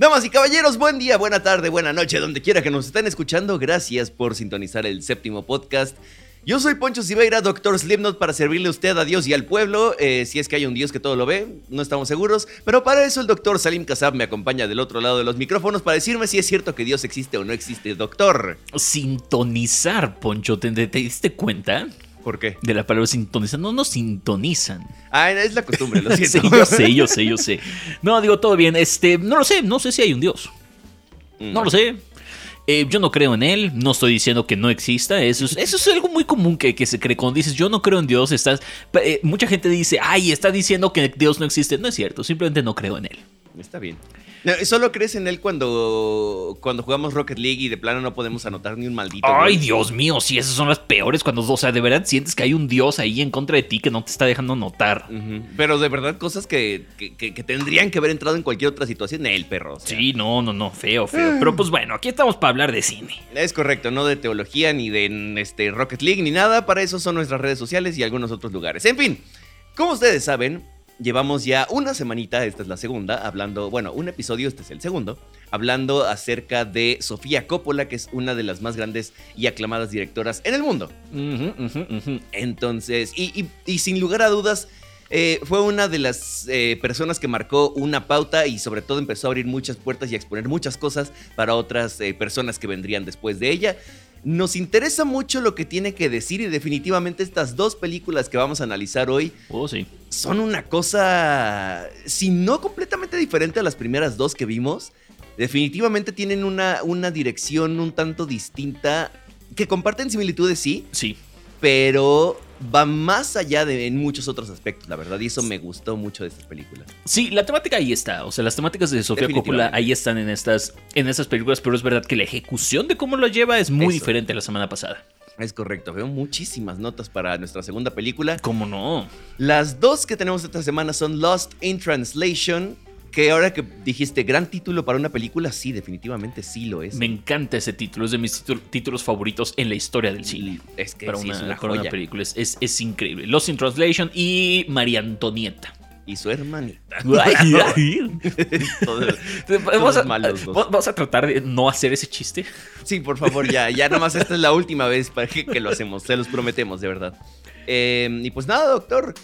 Damas y caballeros, buen día, buena tarde, buena noche, donde quiera que nos estén escuchando. Gracias por sintonizar el séptimo podcast. Yo soy Poncho Siveira, doctor Slipknot, para servirle a usted, a Dios y al pueblo. eh, si es que hay un Dios que todo lo ve, no estamos seguros. Pero para eso el doctor Salim Kassab me acompaña del otro lado de los micrófonos para decirme si es cierto que Dios existe o no existe, doctor. Sintonizar, Poncho, ¿te, te- te diste cuenta ¿Por qué? de la palabra sintonizar? No nos sintonizan. Ah, es la costumbre, lo Sí, siento. yo sé, yo sé, yo sé. No, digo, todo bien. Este, no lo sé, no sé si hay un Dios. No lo sé. Eh, yo no creo en él, no estoy diciendo que no exista, eso es, eso es algo muy común que, que se cree. Cuando dices yo no creo en Dios, estás, eh, mucha gente dice, ay, está diciendo que Dios no existe. No es cierto, simplemente no creo en él. Está bien. Solo crees en él cuando, cuando jugamos Rocket League y de plano no podemos anotar ni un maldito. Ay, gol. Dios mío, sí, esas son las peores cuando, o sea, de verdad sientes que hay un Dios ahí en contra de ti que no te está dejando notar. Pero de verdad, cosas que, que- que- que tendrían que haber entrado en cualquier otra situación. El perro. o sea. Sí, no, no, no, feo, feo. Pero pues bueno, aquí estamos para hablar de cine. Es correcto, no de teología ni de este, Rocket League ni nada. Para eso son nuestras redes sociales y algunos otros lugares. En fin, como ustedes saben, llevamos ya una semanita, esta es la segunda, hablando, bueno, un episodio, este es el segundo, hablando acerca de Sofía Coppola, que es una de las más grandes y aclamadas directoras en el mundo. Entonces, y, y- y sin lugar a dudas, eh, fue una de las eh, personas que marcó una pauta y sobre todo empezó a abrir muchas puertas y a exponer muchas cosas para otras eh, personas que vendrían después de ella. Nos interesa mucho lo que tiene que decir y definitivamente estas dos películas que vamos a analizar hoy Oh, sí. son una cosa, si no completamente diferente a las primeras dos que vimos, definitivamente tienen una, una dirección un tanto distinta, que comparten similitudes, sí, Sí. pero va más allá de en muchos otros aspectos, la verdad, y eso me gustó mucho de estas películas. Sí, la temática ahí está. O sea, las temáticas de Sofía Coppola ahí están en estas, en estas películas, pero es verdad que la ejecución de cómo lo lleva es muy Eso. diferente a la semana pasada. Es correcto, veo muchísimas notas para nuestra segunda película. ¿Cómo no? Las dos que tenemos esta semana son Lost in Translation, que ahora que dijiste gran título para una película, sí, definitivamente sí lo es. Me encanta ese título, es de mis títulos, favoritos en la historia del cine. Es que para sí, una, es una para una joya. película, es, es, es increíble. Lost in Translation y María Antonieta. Y su hermanita. Todos- Vamos a, malos dos. vamos a tratar de no hacer ese chiste. Sí, por favor, ya, ya nomás esta es la última vez para que, que lo hacemos, se los prometemos, de verdad. Eh, y pues nada, doctor.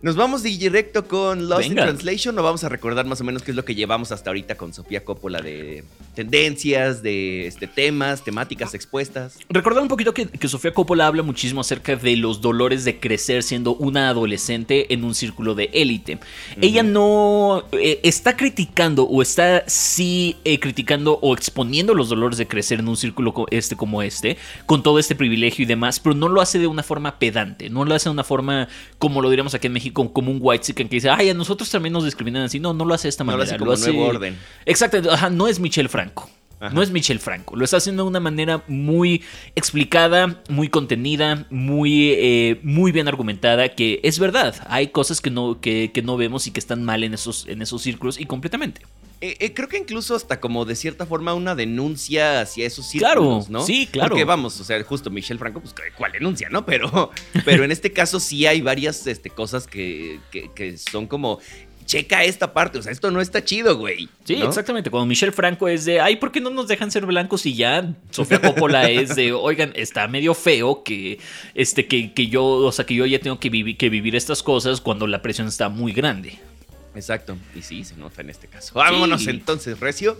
Nos vamos directo con Lost Venga. in Translation o vamos a recordar más o menos qué es lo que llevamos hasta ahorita con Sofía Coppola de tendencias, de este, temas, temáticas expuestas. Recordar un poquito que, que Sofía Coppola habla muchísimo acerca de los dolores de crecer siendo una adolescente en un círculo de élite. Ella no eh, está criticando o está sí eh, criticando o exponiendo los dolores de crecer en un círculo este como este, con todo este privilegio y demás, pero no lo hace de una forma pedante, no lo hace de una forma como lo diríamos aquí en México, como un white chicken que dice, ay, a nosotros también nos discriminan así. No, no lo hace de esta No lo manera. hace como nuevo orden. Exacto, ajá, no es Michelle Franco. Ajá. No es Michelle Franco. Lo está haciendo de una manera muy explicada, muy contenida, muy, eh, muy bien argumentada. Que es verdad. Hay cosas que no, que, que no vemos y que están mal en esos, en esos círculos y completamente. Eh, eh, creo que incluso hasta como de cierta forma una denuncia hacia esos Claro, círculos, ¿no? sí, claro. Porque vamos, o sea, justo Michelle Franco, pues cuál denuncia, ¿no? Pero, pero en este caso sí hay varias este, cosas que, que- que son como, checa esta parte, o sea, esto no está chido, güey. Sí, ¿no? exactamente. Cuando Michelle Franco es de, ay, ¿por qué no nos dejan ser blancos y ya? Sofía Coppola es de, oigan, está medio feo que, este, que, que yo, o sea, que yo ya tengo que, vivi- que vivir estas cosas cuando la presión está muy grande. Exacto, y sí, se nota en este caso. Vámonos Sí. entonces, Recio.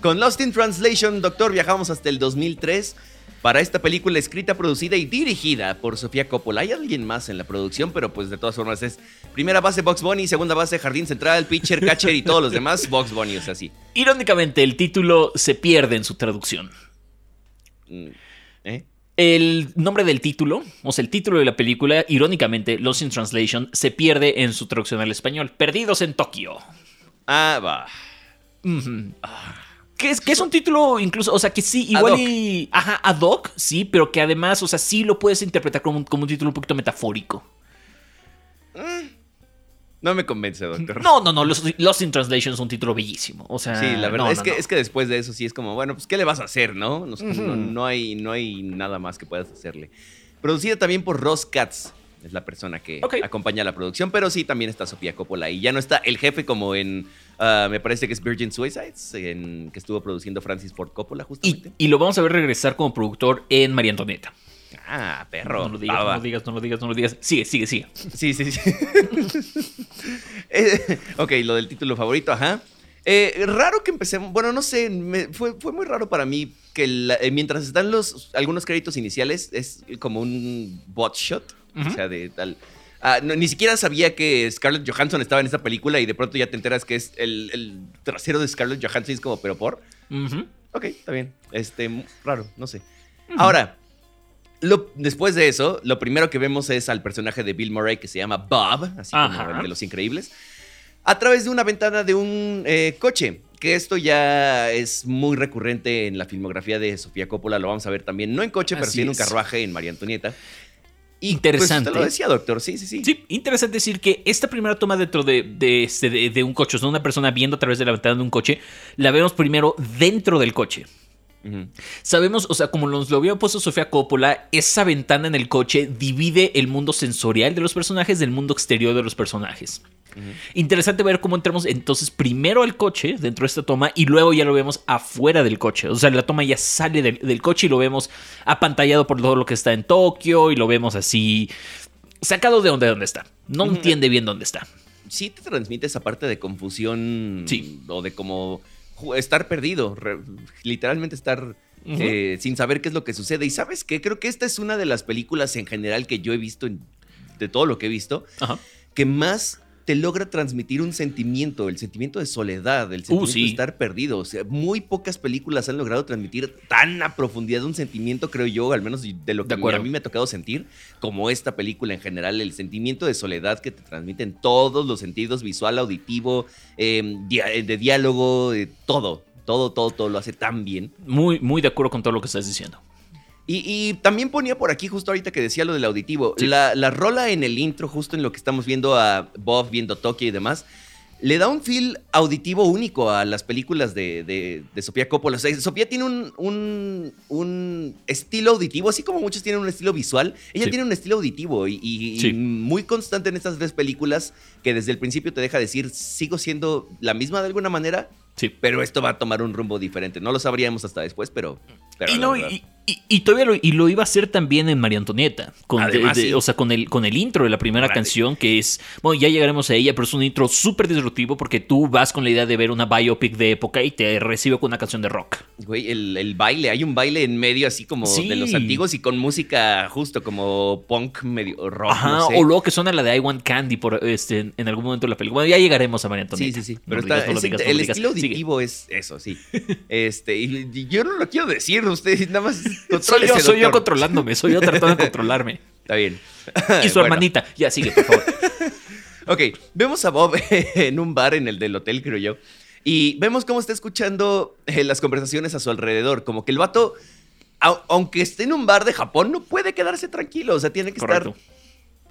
Con Lost in Translation, Doctor, viajamos hasta el 2003 para esta película escrita, producida y dirigida por Sofía Coppola. Hay alguien más en la producción, pero pues de todas formas es primera base Box Bunny, segunda base Jardín Central, Pitcher, Catcher y todos los demás Box Bunny, o sea, sí. Irónicamente, el título se pierde en su traducción. Mm, ¿Eh? El nombre del título, o sea, el título de la película, irónicamente, Lost in Translation, se pierde en su traducción al español. Perdidos en Tokio. Ah, va. Que es, que es un título incluso, o sea, que sí, igual Ad hoc. y... Ajá, ad hoc, sí, pero que además, o sea, sí lo puedes interpretar como, un- como un título un poquito metafórico. No me convence, doctor. No, no, no, Lost, Lost in Translation es un título bellísimo. O sea, Sí, la verdad no, es, no, que, no. es que después de eso sí es como, bueno, pues ¿qué le vas a hacer, no? No, hay, no hay nada más que puedas hacerle. Producida también por Ross Katz, es la persona que acompaña la producción, pero sí también está Sofía Coppola y ya no está el jefe como en Ah, me parece que es Virgin Suicides, en, que estuvo produciendo Francis Ford Coppola, Y, justamente. y lo vamos a ver regresar como productor en María Antonieta. Ah, perro. No lo digas, no lo digas, no lo digas, no lo digas. Sigue, sigue, sigue. Sí, sí, sí. Eh, ok, lo del título favorito, ajá. Eh, raro que empecemos, bueno, no sé, me- fue, fue muy raro para mí que la- eh, mientras están los algunos créditos iniciales es como un bot shot, o sea, de tal... Ah, no, ni siquiera sabía que Scarlett Johansson estaba en esta película y de pronto ya te enteras que es el, el trasero de Scarlett Johansson y es como, pero por... Ujú. Ok, está bien. Este, raro, no sé. Ahora, lo- después de eso, lo primero que vemos es al personaje de Bill Murray que se llama Bob, así como Ajá. de Los Increíbles, a través de una ventana de un eh, coche. Que esto ya es muy recurrente en la filmografía de Sofía Coppola, lo vamos a ver también, no en coche, pero sí en un carruaje en María Antonieta. Y Interesante. Pues, te lo decía, doctor, sí, sí, sí. Sí, interesante decir que esta primera toma dentro de, de, este- de- de un coche, o sea, una persona viendo a través de la ventana de un coche, la vemos primero dentro del coche. Sabemos, o sea, como nos lo había puesto Sofía Coppola, esa ventana en el coche divide el mundo sensorial de los personajes del mundo exterior de los personajes. Interesante ver cómo entramos entonces primero al coche dentro de esta toma y luego ya lo vemos afuera del coche. O sea, la toma ya sale del, del coche y lo vemos apantallado por todo lo que está en Tokio y lo vemos así sacado de donde, donde está. No entiende bien dónde está. sí te transmite esa parte de confusión Sí. o de como estar perdido, re- literalmente estar eh, sin saber qué es lo que sucede. Y sabes qué, creo que esta es una de las películas en general que yo he visto, en- de todo lo que he visto, Ajá. que más te logra transmitir un sentimiento, el sentimiento de soledad, el sentimiento Uh, sí. de estar perdido. O sea, muy pocas películas han logrado transmitir tan a profundidad un sentimiento, creo yo, al menos de lo que a mí me ha tocado sentir, como esta película en general, el sentimiento de soledad que te transmite en todos los sentidos, visual, auditivo, eh, dia- de diálogo, eh, todo, todo, todo, todo lo hace tan bien. Muy, muy de acuerdo con todo lo que estás diciendo. Y, y también ponía por aquí, justo ahorita que decía lo del auditivo, Sí. la, la rola en el intro, justo en lo que estamos viendo a Bob, viendo Tokio y demás, le da un feel auditivo único a las películas de, de- de Sofía Coppola. O sea, Sofía tiene un, un- un estilo auditivo, así como muchos tienen un estilo visual, ella Sí. tiene un estilo auditivo y, y- y Sí. muy constante en estas tres películas que desde el principio te deja decir, sigo siendo la misma de alguna manera, Sí. pero esto va a tomar un rumbo diferente. No lo sabríamos hasta después, pero... pero y, no, y, y- y todavía lo, y lo iba a hacer también en María Antonieta. Con de- Además, de- sí. O sea, con el, con el intro de la primera canción, que es. Bueno, ya llegaremos a ella, pero es un intro súper disruptivo porque tú vas con la idea de ver una biopic de época y te recibe con una canción de rock. Güey, el, el baile, hay un baile en medio así como Sí. de los antiguos y con música justo como punk medio rock. Ajá, no sé. o luego que suena la de I Want Candy por, este, en algún momento de la película. Bueno, ya llegaremos a María Sí, Antonieta. sí, sí. No Pero lo está, digas, no digas, no el estilo auditivo es eso, sí. Este, y, y yo no lo quiero decir, usted nada más. Soy yo, soy controlándome, soy yo tratando de controlarme. Está bien. Y su Bueno, hermanita. Ya sigue, por favor. Ok, vemos a Bob en un bar en el del hotel, creo yo. Y vemos cómo está escuchando eh, las conversaciones a su alrededor. Como que el vato, au- aunque esté en un bar de Japón, no puede quedarse tranquilo. O sea, tiene que Correcto. estar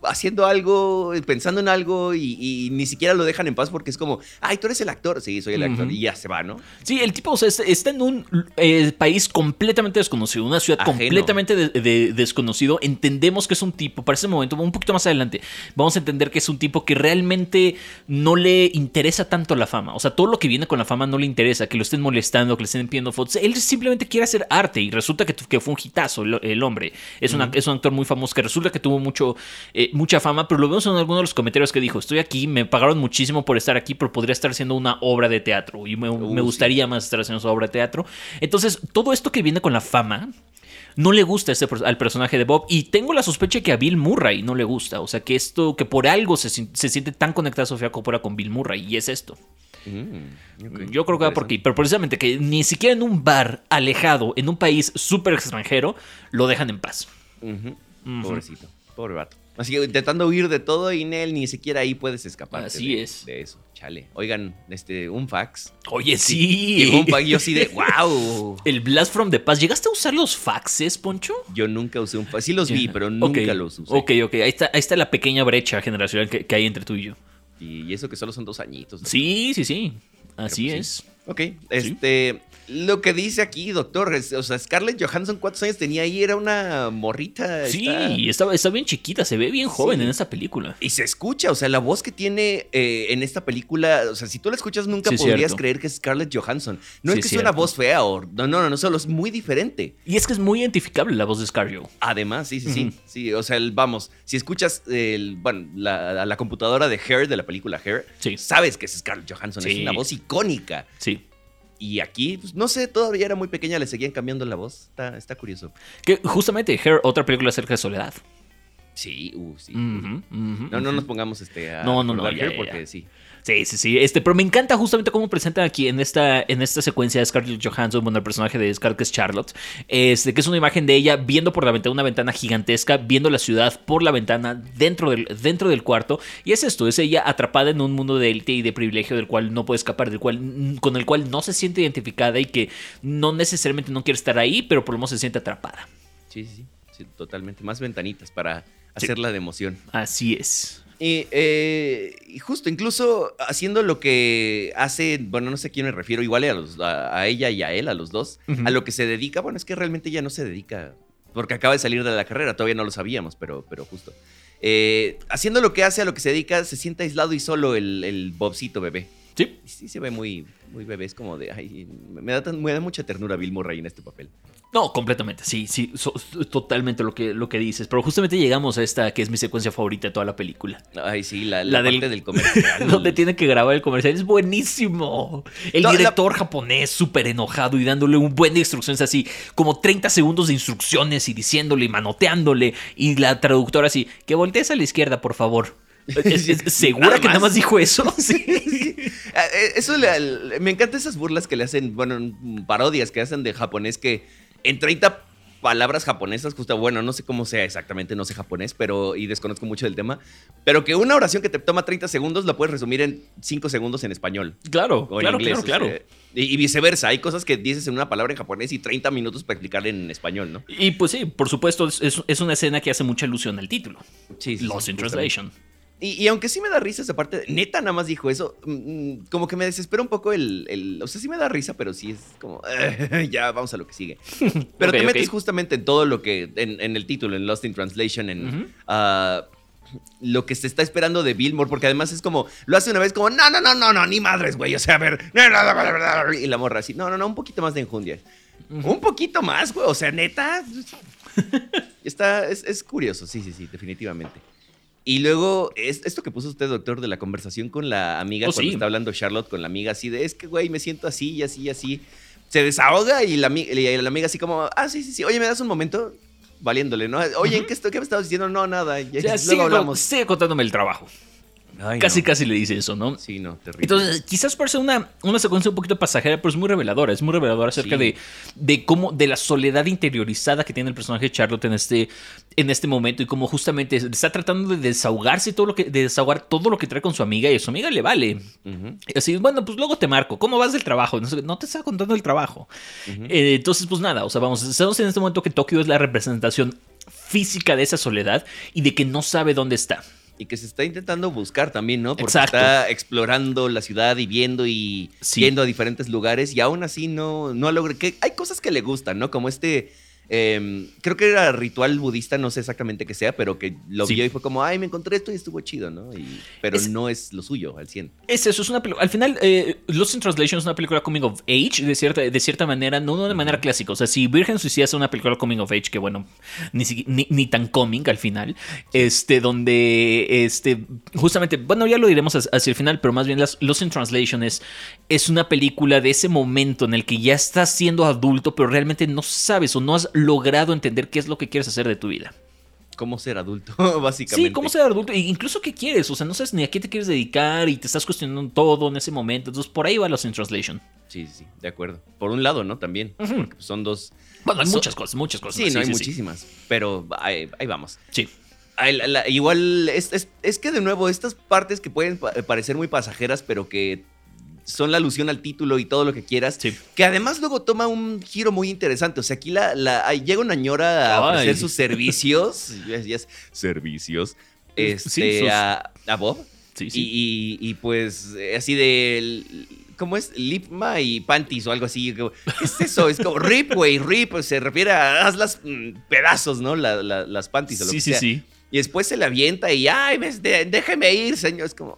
haciendo algo, pensando en algo y, y ni siquiera lo dejan en paz porque es como, ay, tú eres el actor. Sí, soy el actor. Y ya se va, ¿no? Sí, el tipo o sea, está, está en un eh, país completamente desconocido, una ciudad Ajeno. completamente de- de- desconocido. Entendemos que es un tipo, para ese momento, un poquito más adelante, vamos a entender que es un tipo que realmente no le interesa tanto la fama. O sea, todo lo que viene con la fama no le interesa, que lo estén molestando, que le estén pidiendo fotos. Él simplemente quiere hacer arte y resulta que, que fue un hitazo el, el hombre. Es, una- es un actor muy famoso que resulta que tuvo mucho, eh, mucha fama, pero lo vemos en algunos de los comentarios que dijo, estoy aquí, me pagaron muchísimo por estar aquí, pero podría estar haciendo una obra de teatro y me, Uh, me sí. gustaría más estar haciendo su obra de teatro. Entonces, todo esto que viene con la fama no le gusta ese al personaje de Bob y tengo la sospecha que a Bill Murray no le gusta, o sea, que esto que por algo se, se siente tan conectada Sofía Coppola con Bill Murray y es esto. Mm, Yo creo que va por aquí, pero precisamente que ni siquiera en un bar alejado, en un país súper extranjero, lo dejan en paz. Ujú. Pobrecito, pobre vato. Así que intentando huir de todo y Nel ni siquiera ahí puedes escapar. Así de, es. De eso, chale. Oigan, este, un fax. Oye, Llegó sí. un fax yo así de, wow. El Blast from the Past. ¿Llegaste a usar los faxes, Poncho? Yo nunca usé un fax. Sí los vi, pero nunca los usé. Ok, ok. Ahí está, ahí está la pequeña brecha generacional que, que hay entre tú y yo. Y eso que solo son dos añitos. ¿no? Sí, sí, sí. Así pues sí. es. Ok, este. Lo que dice aquí, doctor, es, o sea, Scarlett Johansson, ¿cuántos años tenía ahí? Era una morrita. Sí, está... está, bien chiquita, se ve bien joven en esta película. Y se escucha, o sea, la voz que tiene eh, en esta película, o sea, si tú la escuchas nunca podrías creer que es Scarlett Johansson. No es que sea una voz fea o... No, no, no, no, solo es muy diferente. Y es que es muy identificable la voz de Scarlett. Además, sí, sí, sí. Sí, o sea, vamos, si escuchas el, bueno, la, la, computadora de Hair, de la película Hair, sabes que es Scarlett Johansson, es una voz icónica. Sí. Y aquí, pues, no sé, todavía era muy pequeña, le seguían cambiando la voz. Está, está curioso. Que justamente, Hair, otra película acerca de soledad. Sí, uh, sí. no, no nos pongamos este, a no, no, no, porque sí. Sí, sí, sí. Este, pero me encanta justamente cómo presentan aquí en esta, en esta secuencia de Scarlett Johansson, bueno, el personaje de Scarlett que es Charlotte, este, que es una imagen de ella viendo por la ventana, una ventana gigantesca, viendo la ciudad por la ventana dentro del, dentro del cuarto. Y es esto, es ella atrapada en un mundo de élite y de privilegio del cual no puede escapar, del cual, con el cual no se siente identificada y que no necesariamente no quiere estar ahí, pero por lo menos se siente atrapada. Sí, sí, sí, totalmente. Más ventanitas para hacerla de emoción. Así es. Eh, y, justo, incluso haciendo lo que hace, bueno, no sé a quién me refiero, igual a, los, a, ella y a él, a los dos, a lo que se dedica, bueno, es que realmente ella no se dedica, porque acaba de salir de la carrera, todavía no lo sabíamos, pero, pero justo. Eh, haciendo lo que hace, a lo que se dedica, se siente aislado y solo el, el Bobcito bebé. Sí. Sí se ve muy, muy bebé, es como de, ay, me da, me da mucha ternura Bill Murray en este papel. No, completamente, sí, sí, totalmente lo que, lo que dices. Pero justamente llegamos a esta que es mi secuencia favorita de toda la película. Ay, sí, la, la, parte del, comercial. donde tiene que grabar el comercial. Es buenísimo. El director japonés súper enojado y dándole un buen de instrucciones así, como 30 segundos de instrucciones y diciéndole y manoteándole. Y la traductora así, que voltees a la izquierda, por favor. ¿Segura que nada más dijo eso? Sí. Eh, eso me encantan esas burlas que le hacen, bueno, parodias que hacen de japonés que en 30 palabras japonesas, justo, bueno, no sé cómo sea exactamente, no sé japonés, pero y desconozco mucho del tema, pero que una oración que te toma 30 segundos la puedes resumir en 5 segundos en español. Claro, o en claro, inglés, claro, claro. y, viceversa, hay cosas que dices en una palabra en japonés y 30 minutos para explicar en español, ¿no? Y pues sí, por supuesto, es, una escena que hace mucha alusión al título. Sí, sí Lost in Translation. Y, aunque sí me da risa esa parte, neta nada más dijo eso, mm, mm, como que me desespera un poco el, O sea, sí me da risa, pero sí es como... ya, vamos a lo que sigue. Pero te metes justamente en todo lo que... En, el título, en Lost in Translation, en... Ah, lo que se está esperando de Billmore, porque además es como, lo hace una vez como, no, no, no, no, no, ni madres, güey, o sea, a ver, y la morra así, no, no, no, un poquito más de enjundia. Un poquito más, güey, o sea, neta. está, es, es curioso, sí, sí, sí, definitivamente. Y luego, esto que puso usted, doctor, de la conversación con la amiga, oh, cuando está hablando Charlotte con la amiga, así de, es que, güey, me siento así y así y así. Se desahoga y la, la amiga así como, ah, sí, sí, sí, oye, ¿me das un momento? Valiéndole, ¿no? Oye, ¿qué, ¿qué, me estabas diciendo? No, nada. Ya, luego sigue, hablamos. Sigue contándome el trabajo casi, casi le dice eso, ¿no? Sí, no, terrible. Entonces, quizás parece una, una secuencia un poquito pasajera, pero es muy reveladora. Es muy reveladora acerca de, de cómo, de la soledad interiorizada que tiene el personaje de Charlotte en este, en este momento y cómo justamente está tratando de desahogarse todo lo que, de desahogar todo lo que trae con su amiga y a su amiga le vale. Así, bueno, pues luego te marco. ¿Cómo vas del trabajo? No, te está contando el trabajo. Eh, entonces, pues nada, o sea, vamos, estamos en este momento que Tokio es la representación física de esa soledad y de que no sabe dónde está y que se está intentando buscar también, ¿no? Porque está explorando la ciudad y viendo y yendo a diferentes lugares y aún así no, no logra. Que hay cosas que le gustan, ¿no? Como este Em, creo que era ritual budista, no sé exactamente qué sea, pero que lo vio y fue como, ay, me encontré esto y estuvo chido, ¿no? pero no es lo suyo al 100. Es eso, es una película. Al final, eh, Lost in Translation es una película coming of age, de cierta, de cierta manera, no, de manera clásica. O sea, si Virgen Suicida es una película coming of age, que bueno, ni, ni, tan coming al final, este, donde, este, justamente, bueno, ya lo diremos hacia el final, pero más bien Lost in Translation es, es una película de ese momento en el que ya estás siendo adulto, pero realmente no sabes o no has logrado entender qué es lo que quieres hacer de tu vida. Cómo ser adulto, básicamente. Sí, cómo ser adulto. E incluso qué quieres. O sea, no sabes ni a qué te quieres dedicar y te estás cuestionando todo en ese momento. Entonces, por ahí va los in translation. Sí, sí, de acuerdo. Por un lado, ¿no? También. son dos. Bueno, hay muchas cosas, muchas cosas. Sí, no, hay muchísimas. Pero ahí, vamos. Sí. igual, es, es, que de nuevo, estas partes que pueden parecer muy pasajeras, pero que son la alusión al título y todo lo que quieras. Que además luego toma un giro muy interesante. O sea, aquí la, llega una ñora a ofrecer sus servicios. servicios. Este, a, Bob. Sí, sí. Y, pues así de ¿cómo es? Lipma y panties o algo así. ¿Qué es eso? Es como rip, güey, rip. Se refiere a hazlas mm, pedazos, ¿no? las panties o lo sí, que sí, sea. Sí, Y después se la avienta y, ay, déjeme ir, señor. Es como...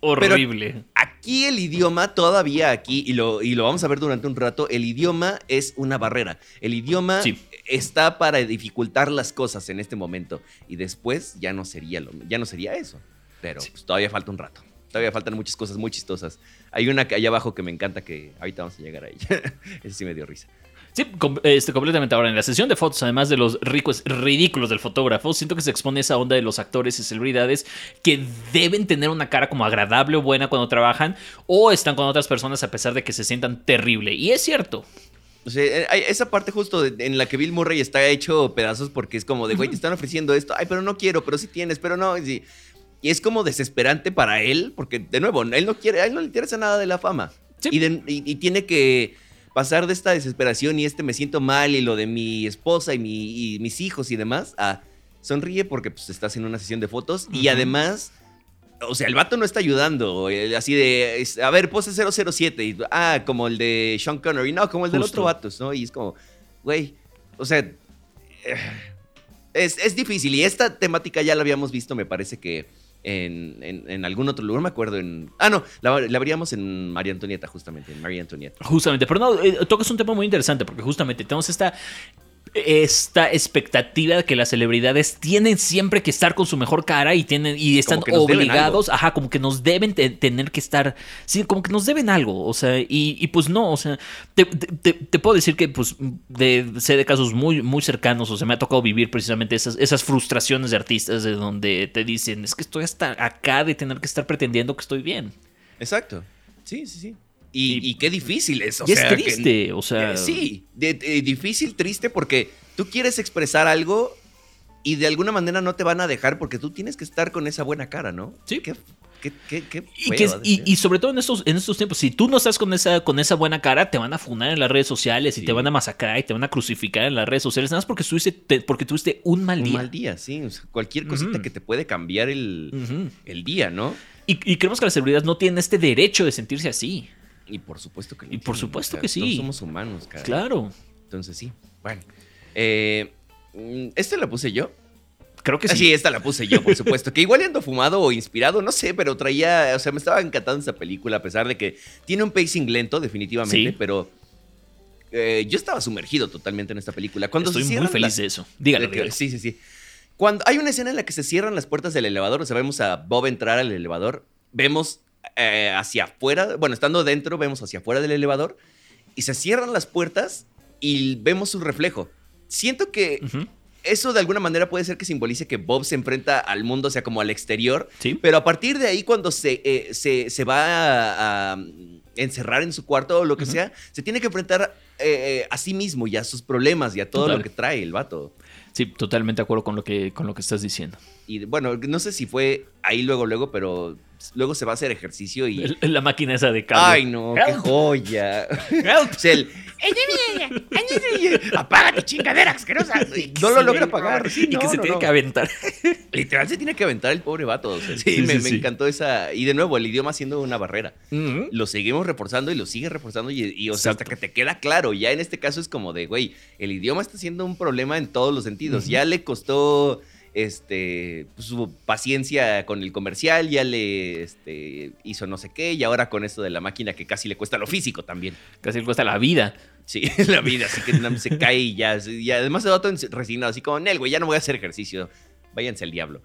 horrible. aquí el idioma, todavía aquí, y lo, y lo vamos a ver durante un rato, el idioma es una barrera. El idioma está para dificultar las cosas en este momento. Y después ya no sería, lo, ya no sería eso. Pero pues, todavía falta un rato. Todavía faltan muchas cosas muy chistosas. Hay una allá abajo que me encanta que ahorita vamos a llegar a ella. Eso sí me dio risa. Sí, este, completamente. Ahora, en la sesión de fotos, además de los ricos, ridículos del fotógrafo, siento que se expone esa onda de los actores y celebridades que deben tener una cara como agradable o buena cuando trabajan o están con otras personas a pesar de que se sientan terrible. Y es cierto. O sea, eh, esa parte justo en la que Bill Murray está hecho pedazos porque es como de, güey, te están ofreciendo esto, ay, pero no quiero, pero sí tienes, pero no. Y es como desesperante para él, porque de nuevo, él no quiere, a él no le interesa nada de la fama. y tiene que pasar de esta desesperación y este me siento mal y lo de mi esposa y, mis hijos y demás, a sonríe porque pues estás en una sesión de fotos y además... O sea, el vato no está ayudando. Así de, a ver, pose 007. Y, ah, como el de Sean Connery. No, como el del otro vato, ¿no? Y es como, güey, o sea, eh, es, es, difícil. Y esta temática ya la habíamos visto, me parece que en, algún otro lugar, me acuerdo en... Ah, no, la, la veríamos en María Antonieta, justamente, en María Antonieta. Justamente, pero no, eh, tocas un tema muy interesante, porque justamente tenemos esta esta expectativa de que las celebridades tienen siempre que estar con su mejor cara y tienen y están obligados, ajá, como que nos deben tener que estar, sí, como que nos deben algo, o sea, y, pues no, o sea, te, puedo decir que pues de, sé de casos muy, muy cercanos, o sea, me ha tocado vivir precisamente esas, esas frustraciones de artistas de donde te dicen, es que estoy hasta acá de tener que estar pretendiendo que estoy bien. Exacto, sí, sí, sí. Y, qué difícil es. O y es triste, o sea. Eh, sí, difícil, triste, porque tú quieres expresar algo y de alguna manera no te van a dejar porque tú tienes que estar con esa buena cara, ¿no? Sí. Qué, y, sobre todo en estos, en estos tiempos, si tú no estás con esa, con esa buena cara, te van a funar en las redes sociales y te van a masacrar y te van a crucificar en las redes sociales, nada más porque tuviste, porque tuviste un mal día. Un mal día, sí. cualquier cosita que te puede cambiar el, el día, ¿no? Y, creemos que las celebridades no tienen este derecho de sentirse así. Y por supuesto que Y por supuesto que sí. somos humanos, cara. Claro. Entonces sí. Bueno. Eh, ¿Esta la puse yo? Creo que ah, sí. Sí, esta la puse yo, por supuesto. que igual ando fumado o inspirado, no sé, pero traía. O sea, me estaba encantando esa película, a pesar de que tiene un pacing lento, definitivamente, pero. Eh, yo estaba sumergido totalmente en esta película. Cuando Estoy muy feliz de eso. Dígalo, Sí, sí, sí. Cuando hay una escena en la que se cierran las puertas del elevador, o sea, vemos a Bob entrar al elevador, vemos eh, hacia afuera, bueno, estando dentro, vemos hacia afuera del elevador y se cierran las puertas y vemos su reflejo. Siento que eso de alguna manera puede ser que simbolice que Bob se enfrenta al mundo, o sea, como al exterior. Pero a partir de ahí, cuando se, eh, se, va a, encerrar en su cuarto o lo que sea, se tiene que enfrentar eh, a sí mismo y a sus problemas y a todo lo que trae el vato. Sí, totalmente de acuerdo con lo que, con lo que estás diciendo. Y bueno, no sé si fue ahí luego, luego, pero luego se va a hacer ejercicio y. La máquina esa de cable. Ay, no, qué joya. el. Apaga tu chingadera asquerosa. No lo logra apagar. y que se tiene que aventar. Literal se tiene que aventar el pobre vato. sí, me, encantó esa. Y de nuevo, el idioma siendo una barrera. Lo seguimos reforzando y lo sigue reforzando. Y, o sea, hasta que te queda claro. Ya en este caso es como de, güey, el idioma está siendo un problema en todos los sentidos. Ya le costó este, pues, su paciencia con el comercial, ya le este, hizo no sé qué, y ahora con esto de la máquina que casi le cuesta lo físico también. Casi le cuesta la vida. Sí, la vida, así que se cae y ya. Y además se va todo resignado, así como, Nel, güey, ya no voy a hacer ejercicio. Váyanse al diablo.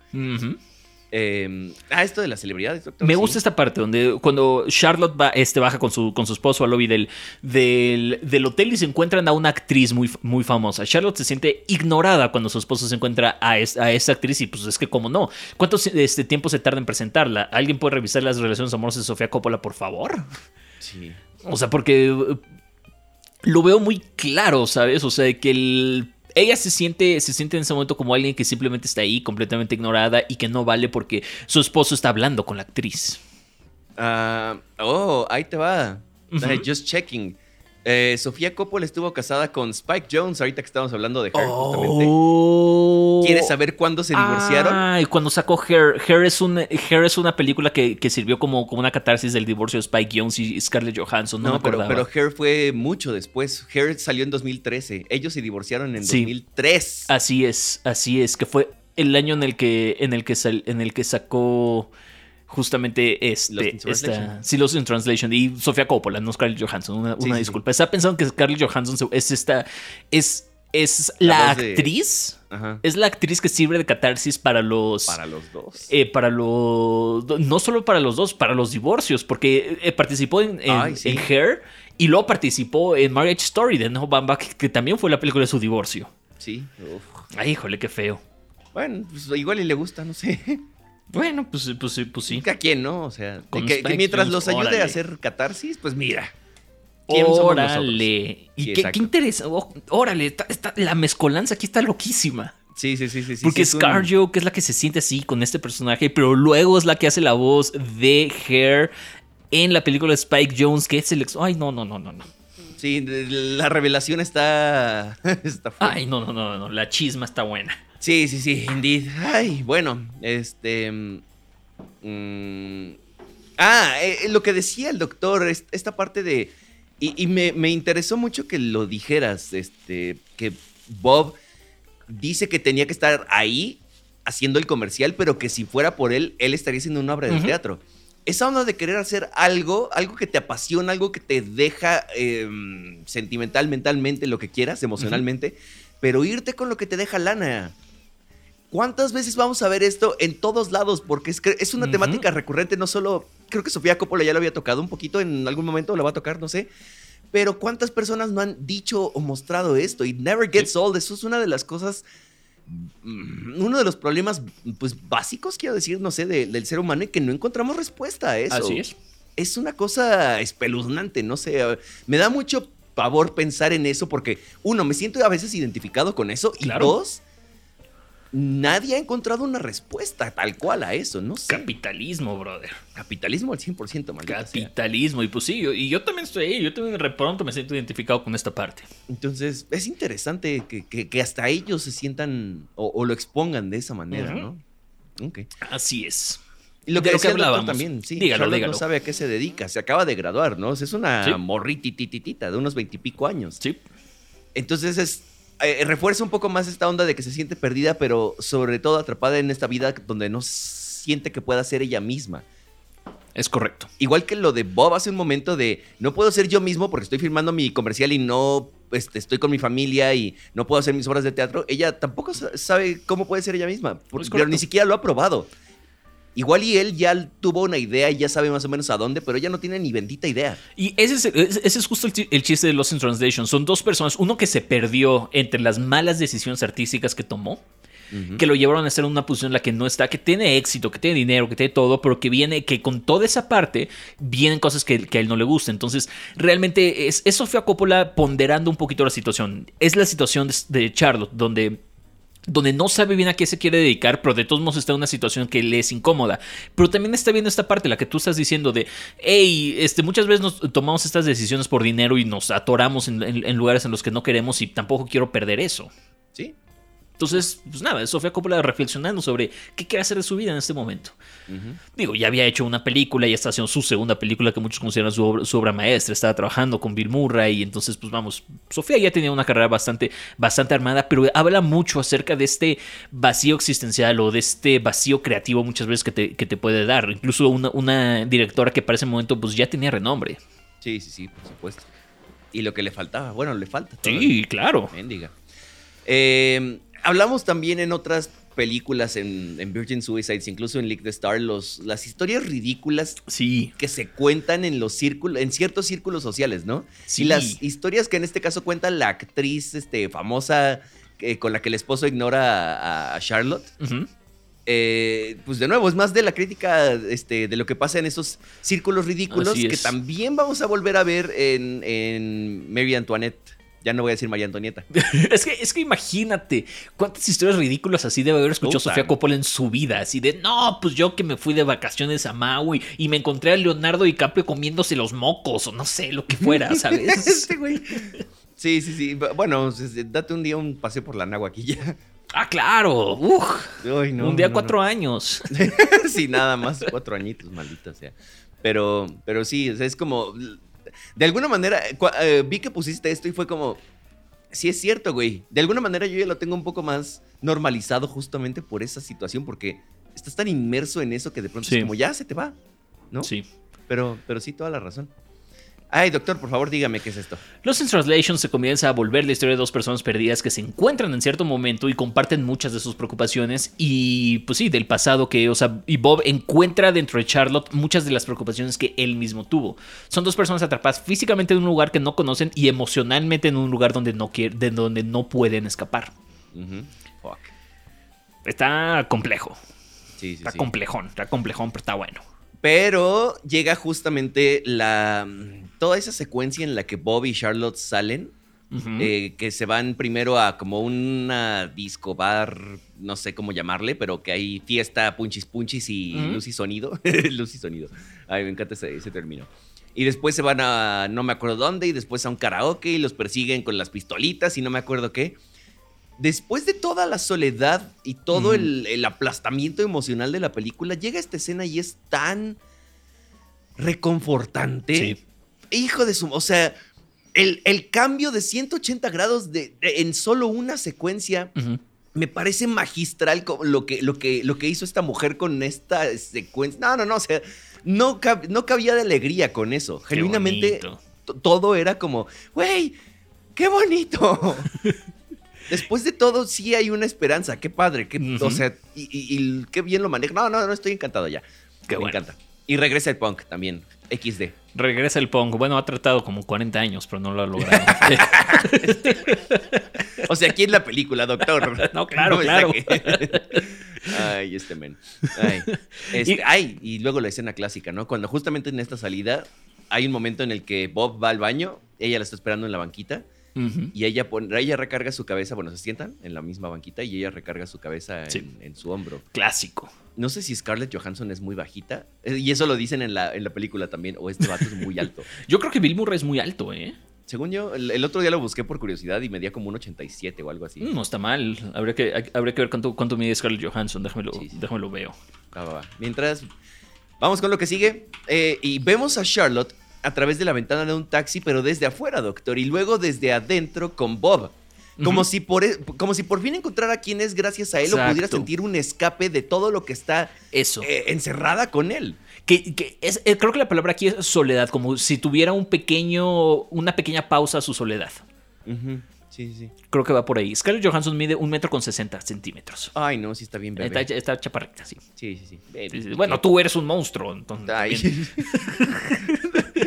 Em, ah, esto de las celebridades, doctor. Me gusta esta parte donde cuando Charlotte va, este, baja con su, con su esposo al lobby del, del, hotel y se encuentran a una actriz muy, muy famosa. Charlotte se siente ignorada cuando su esposo se encuentra a, a esa actriz y pues es que como no. ¿Cuánto este, tiempo se tarda en presentarla? ¿Alguien puede revisar las relaciones amorosas de Sofía Coppola, por favor? Sí. O sea, porque lo veo muy claro, ¿sabes? O sea, que el ella se siente, se siente en ese momento como alguien que simplemente está ahí, completamente ignorada y que no vale porque su esposo está hablando con la actriz. Ah, oh, ahí te va. Just checking. Eh, Sofía Coppola estuvo casada con Spike Jones, ahorita que estamos hablando de Her, oh, ¿Quieres saber cuándo se divorciaron? Ah, y cuando sacó Hair. Hair es, un, Hair es una película que, que sirvió como, como, una catarsis del divorcio de Spike Jones y Scarlett Johansson. No, pero, pero, Hair fue mucho después. Hair salió en 2013. Ellos se divorciaron en 2003. Así es, así es. Que fue el año en el que, en el que, en el que sacó justamente este, esta, sí, Lost in Translation y Sofía Coppola, no Scarlett Johansson, una, disculpa. Estaba pensando que Scarlett Johansson es esta, es, es la, actriz, es la actriz que sirve de catarsis para los, para los dos, eh, para los, no solo para los dos, para los divorcios, porque eh, participó en, en, Hair y luego participó en Marriage Story de Noah Baumbach, que también fue la película de su divorcio. Sí. Ay, híjole, qué feo. Bueno, pues igual y le gusta, no sé. Bueno, pues, pues, pues sí. ¿A quién, no? O sea, que, mientras los ayude a hacer catarsis, pues mira. órale. Y qué, interesa. Oh, órale, la mezcolanza aquí está loquísima. Sí, sí, sí, sí. Porque es Scarjo, que es la que se siente así con este personaje, pero luego es la que hace la voz de Hair en la película de Spike Jones, que es el ex. Ay, no, no, no, no, no. Sí, la revelación está. está Ay, no, no, no, no. La chisma está buena. Sí, sí, sí, indeed. Ay, bueno, este... Mm, ah, eh, lo que decía el doctor, esta parte de... Y, me, interesó mucho que lo dijeras, este, que Bob dice que tenía que estar ahí haciendo el comercial, pero que si fuera por él, él estaría haciendo una obra de teatro. Esa onda de querer hacer algo, algo que te apasiona, algo que te deja em, sentimental, mentalmente, lo que quieras, emocionalmente, pero irte con lo que te deja lana. ¿Cuántas veces vamos a ver esto en todos lados? Porque es, es una temática recurrente, no solo, creo que Sofía Coppola ya lo había tocado un poquito, en algún momento lo va a tocar, no sé. Pero ¿cuántas personas no han dicho o mostrado esto? Y never gets old, eso es una de las cosas, mm, uno de los problemas, pues básicos, quiero decir, no sé, del ser humano y que no encontramos respuesta a eso. Así es. Es una cosa espeluznante, no sé, me da mucho pavor pensar en eso porque, uno, me siento a veces identificado con eso y dos, nadie ha encontrado una respuesta tal cual a eso, no sé. Capitalismo, brother. Capitalismo al 100%, maldita Capitalismo, y pues sí, y yo también estoy ahí, yo también de pronto me siento identificado con esta parte. Entonces, es interesante que, hasta ellos se sientan o, lo expongan de esa manera, ¿no? Ok. Así es. Y lo que, que hablábamos también, sí, dígalo, no sabe a qué se dedica, se acaba de graduar, ¿no? Es una morritititita de unos veintipico años. Sí. Entonces es eh, refuerza un poco más esta onda de que se siente perdida, pero sobre todo atrapada en esta vida donde no siente que pueda ser ella misma. Es correcto. Igual que lo de Bob hace un momento de no puedo ser yo mismo porque estoy filmando mi comercial y no este, estoy con mi familia y no puedo hacer mis obras de teatro. Ella tampoco sabe cómo puede ser ella misma, pero ni siquiera lo ha probado. Igual y él ya tuvo una idea y ya sabe más o menos a dónde, pero ella no tiene ni bendita idea. Y ese es, ese es justo el, chiste de Lost in Translation. Son dos personas, uno que se perdió entre las malas decisiones artísticas que tomó, que lo llevaron a estar en una posición en la que no está, que tiene éxito, que tiene dinero, que tiene todo, pero que viene, que con toda esa parte vienen cosas que, a él no le gusta. Entonces, realmente es, es Sofía Coppola ponderando un poquito la situación. Es la situación de Charlotte, donde donde no sabe bien a qué se quiere dedicar, pero de todos modos está en una situación que le es incómoda. Pero también está viendo esta parte, la que tú estás diciendo de, hey, este, muchas veces nos tomamos estas decisiones por dinero y nos atoramos en lugares en los que no queremos y tampoco quiero perder eso. Sí, entonces, pues nada, Sofía Coppola reflexionando sobre qué quiere hacer de su vida en este momento. Digo, ya había hecho una película, y está haciendo su segunda película que muchos consideran su obra, maestra, estaba trabajando con Bill Murray, y entonces, pues vamos, Sofía ya tenía una carrera bastante, bastante armada, pero habla mucho acerca de este vacío existencial o de este vacío creativo muchas veces que te, puede dar. Incluso una, directora que para ese momento pues ya tenía renombre. Sí, sí, sí, por supuesto. Y lo que le faltaba, bueno, le falta. Sí, claro. Eh, hablamos también en otras películas, en, Virgin Suicides, incluso en League the Star, los, las historias ridículas sí. que se cuentan en los círculos, en ciertos círculos sociales, ¿no? Sí. Y las historias que en este caso cuenta la actriz este, famosa eh, con la que el esposo ignora a, Charlotte. Eh, pues de nuevo, es más de la crítica este, de lo que pasa en esos círculos ridículos que también vamos a volver a ver en, en Mary Antoinette. Ya no voy a decir María Antonieta. es, que, es que imagínate cuántas historias ridículas así debe haber escuchado Sofía Coppola en su vida. Así de, no, pues yo que me fui de vacaciones a Maui y me encontré a Leonardo DiCaprio comiéndose los mocos o no sé, lo que fuera, ¿sabes? Sí, sí, sí. Bueno, date un día un paseo por la ya. Ah, claro. Uf. No, un día no, cuatro años. sí, nada más cuatro añitos, maldita sea. Pero, pero sí, es como. De alguna manera, eh, vi que pusiste esto y fue como. Sí, es cierto, güey. De alguna manera yo ya lo tengo un poco más normalizado justamente por esa situación, porque estás tan inmerso en eso que de pronto Sí. es como ya se te va, ¿no? Sí. Pero, pero sí, toda la razón. Ay, doctor, por favor, dígame qué es esto. Los in Translation se comienza a volver la historia de dos personas perdidas que se encuentran en cierto momento y comparten muchas de sus preocupaciones y pues sí, del pasado que, o sea, y Bob encuentra dentro de Charlotte muchas de las preocupaciones que él mismo tuvo. Son dos personas atrapadas físicamente en un lugar que no conocen y emocionalmente en un lugar donde no quieren, de donde no pueden escapar. Fuck. Está complejo, Sí, sí, está sí. complejón, está complejón, pero está bueno. Pero llega justamente la. Toda esa secuencia en la que Bob y Charlotte salen. Eh, que se van primero a como una disco bar, no sé cómo llamarle, pero que hay fiesta, punchis punchis y Ujú. luz y sonido. luz y sonido. Ay, me encanta ese, ese término. Y después se van a no me acuerdo dónde, y después a un karaoke y los persiguen con las pistolitas y no me acuerdo qué. Después de toda la soledad y todo el, el aplastamiento emocional de la película, llega esta escena y es tan reconfortante. Sí. Hijo de su... O sea, el, el cambio de 180 grados de, de- en solo una secuencia me parece magistral lo que, lo, que, lo que hizo esta mujer con esta secuencia. No, no, no, o sea, no, cab- no cabía de alegría con eso. Genuinamente, todo era como, güey, qué bonito. Después de todo, sí hay una esperanza. Qué padre. Qué. O sea, y, y- y qué bien lo maneja. No, no, no, estoy encantado ya. Qué me bueno. encanta. Y regresa el punk también. XD. Regresa el Pong. Bueno, ha tratado como 40 años, pero no lo ha logrado. O sea, aquí en la película, doctor. No, claro, saque. Ay, este men. Ay. Este- Y- ay, y luego la escena clásica, ¿no? Cuando justamente en esta salida hay un momento en el que Bob va al baño, ella la está esperando en la banquita Y ella, pone, ella recarga su cabeza, bueno, se sientan en la misma banquita y ella recarga su cabeza en, Sí. en su hombro. Clásico. No sé si Scarlett Johansson es muy bajita, eh, y eso lo dicen en la, en la película también, o este vato es muy alto. Yo creo que Bill Murray es muy alto, ¿eh? Según yo, el, el otro día lo busqué por curiosidad y medía como un 87 o algo así. Mm, No está mal. Habría que, habría que ver cuánto, cuánto mide Scarlett Johansson. Déjamelo, Sí, sí. déjamelo veo. Va, va, va. Mientras, vamos con lo que sigue. Eh, y vemos a Charlotte a través de la ventana de un taxi, pero desde afuera, doctor. Y luego desde adentro con Bob. Como, si por, e- como si por fin encontrara a quien es gracias a él o pudiera sentir un escape de todo lo que está Eso. eh, encerrada con él. Que, que es, eh, creo que la palabra aquí es soledad, como si tuviera un pequeño, una pequeña pausa a su soledad. Sí, sí, sí. Creo que va por ahí. Scarlett Johansson mide un metro con 60 centímetros. Ay, no, sí está bien bebé. Está, está chaparrita, sí. Sí, sí, sí. Baby. Sí, sí. Bueno, tú eres un monstruo, entonces. Ay.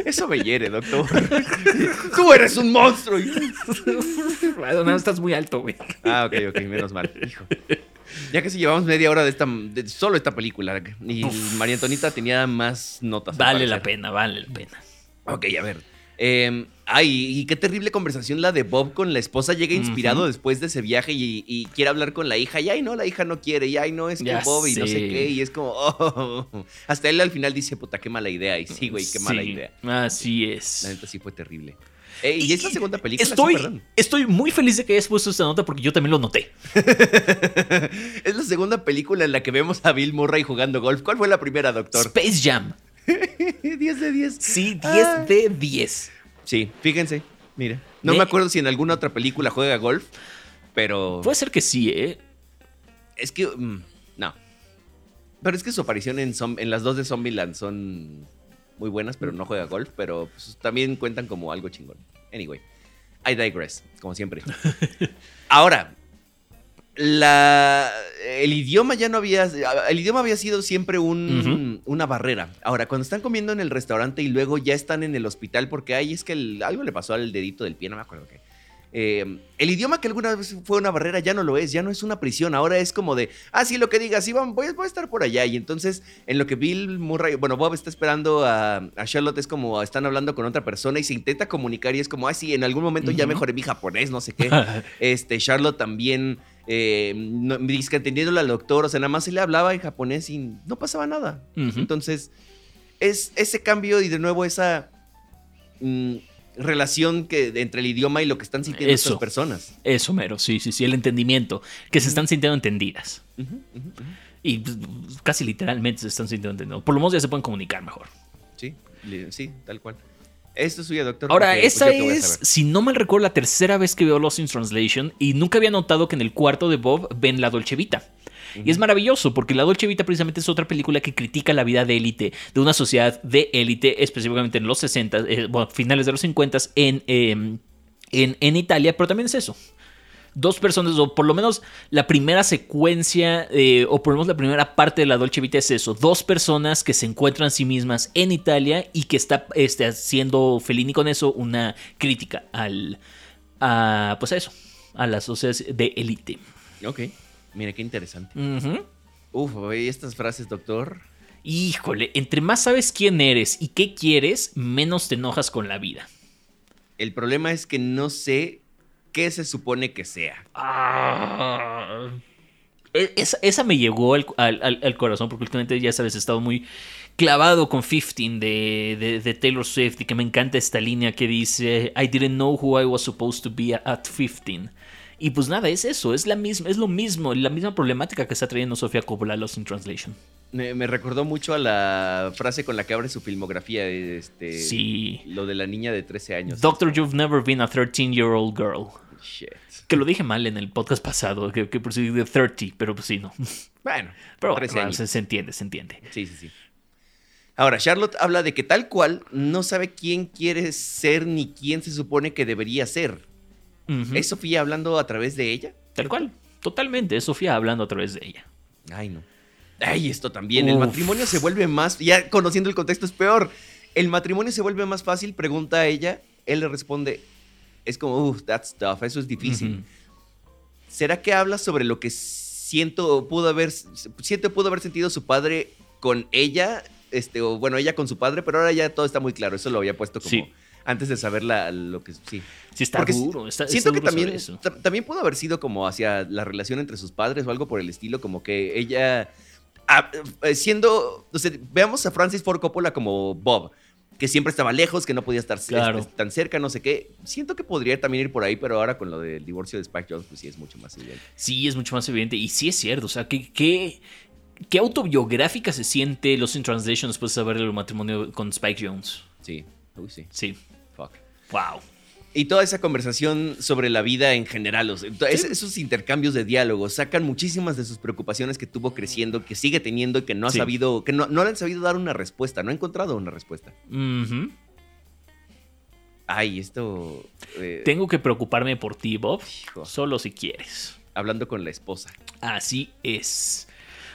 Eso me hiere, doctor. Tú eres un monstruo. No, estás muy alto, güey. Ah, ok, ok, menos mal. Hijo. Ya casi llevamos media hora de esta de solo esta película. Y María Antonita tenía más notas. al Vale la pena, vale la pena. Ok, a ver. Eh, ay, y qué terrible conversación la de Bob con la esposa. Llega inspirado después de ese viaje y, y quiere hablar con la hija. Y ay, no, la hija no quiere. Y ay, no, es que Ya Bob y no sé qué. Y es como, oh. Hasta él al final dice, puta, qué mala idea. Y sí, güey, qué mala idea. Así La es. neta sí fue terrible. Eh, y es la segunda película. Estoy, estoy muy feliz de que hayas puesto esta nota porque yo también lo noté. es la segunda película en la que vemos a Bill Murray jugando golf. ¿Cuál fue la primera, doctor? Space Jam. 10 de 10. Sí, 10 Ah. de 10. Sí, fíjense, mire. No Me- me acuerdo si en alguna otra película juega golf, pero Puede ser que sí, ¿eh? es que mm, no. Pero es que su aparición en, Zom- en las dos de Zombieland son muy buenas, pero no juega golf, pero pues, también cuentan como algo chingón. Anyway, I digress, como siempre. Ahora, la, el idioma ya no había, el idioma había sido siempre un- una barrera. Ahora, cuando están comiendo en el restaurante y luego ya están en el hospital porque ay, es que el- algo le pasó al dedito del pie, no me acuerdo qué. Eh, el idioma que alguna vez fue una barrera ya no lo es, ya no es una prisión, ahora es como de, ah, sí, lo que digas, sí, voy, voy a estar por allá. Y entonces, en lo que Bill Murray, bueno, Bob está esperando a, a Charlotte, es como están hablando con otra persona y se intenta comunicar y es como, ah, sí, en algún momento ya mejoré mi japonés, no sé qué. Este, Charlotte también, eh, no, entendiéndole al doctor, o sea, nada más se le hablaba en japonés y no pasaba nada. Entonces, es ese cambio y de nuevo esa. mm, relación que entre el idioma y lo que están sintiendo Eso. estas personas. Eso, mero, sí, sí, sí, el entendimiento, que se están sintiendo entendidas. Y pues, casi literalmente se están sintiendo entendidos. Por lo menos ya se pueden comunicar mejor. Sí, sí, tal cual. Esto es suya, doctor. Ahora, porque, esa es, si no mal recuerdo, la tercera vez que veo Lost in Translation y nunca había notado que en el cuarto de Bob ven la Dolce Vita. Y es maravilloso porque La Dolce Vita precisamente es otra película que critica la vida de élite, de una sociedad de élite, específicamente en los 60, eh, bueno, finales de los 50 en, eh, en, en Italia, pero también es eso. Dos personas, o por lo menos la primera secuencia, eh, o por lo menos la primera parte de la Dolce Vita es eso. Dos personas que se encuentran a sí mismas en Italia y que está este, haciendo Fellini con eso una crítica al, a, pues a eso, a las sociedades de élite. Ok, mira qué interesante. Ujú. Uf, oye, estas frases, doctor. Híjole, entre más sabes quién eres y qué quieres, menos te enojas con la vida. El problema es que no sé qué se supone que sea. Ah. E- Esa, esa me llegó al, al- al- al corazón porque últimamente, ya sabes, he estado muy clavado con 15 de, de- de Taylor Swift y que me encanta esta línea que dice I didn't know who I was supposed to be at 15. Y pues nada, es eso, es, la misma, es lo mismo, la misma problemática que está trayendo Sofía Coppola Lost in Translation. Me, me recordó mucho a la frase con la que abre su filmografía. Este, Sí. Lo de la niña de 13 años. Doctor, you've never been a 13-year-old girl. Shit. Que lo dije mal en el podcast pasado, que, que por si de 30, pero pues sí, no. Bueno, Pero 13 bueno, años. se, se entiende, se entiende. Sí, sí, sí. Ahora, Charlotte habla de que tal cual no sabe quién quiere ser ni quién se supone que debería ser. Ujú. ¿Es Sofía hablando a través de ella? Tal cual, totalmente, es Sofía hablando a través de ella. Ay, no. Ay, esto también. El matrimonio se vuelve más. Ya conociendo el contexto es peor. El matrimonio se vuelve más fácil, pregunta a ella. Él le responde. Es como, uff, that's tough. Eso es difícil. ¿Será que habla sobre lo que siento pudo haber, siento pudo haber sentido su padre con ella? Este, o bueno, ella con su padre, pero ahora ya todo está muy claro. Eso lo había puesto como Sí. antes de saber la- lo que sí. Sí, está Porque duro. Está, Siento está que duro también, eso. también pudo haber sido como hacia la relación entre sus padres o algo por el estilo, como que ella, ah, eh, siendo, o sea, veamos a Francis Ford Coppola como Bob, que siempre estaba lejos, que no podía estar este, Claro. tan cerca, no sé qué. Siento que podría también ir por ahí, pero ahora con lo del divorcio de Spike Jones, pues sí es mucho más evidente. Sí, es mucho más evidente. Y sí es cierto. O sea, que, que- qué autobiográfica se siente Lost in Translation después de saber el matrimonio con Spike Jones. Sí, uy, sí, Sí. fuck. Wow. Y toda esa conversación sobre la vida en general, o sea, to- es- esos intercambios de diálogo sacan muchísimas de sus preocupaciones que tuvo creciendo, que sigue teniendo y que no ha Sí. sabido, que no, no le han sabido dar una respuesta, no ha encontrado una respuesta. Ay, esto. eh, Tengo que preocuparme por ti, Bob. hijo, Solo si quieres. hablando con la esposa. Así es.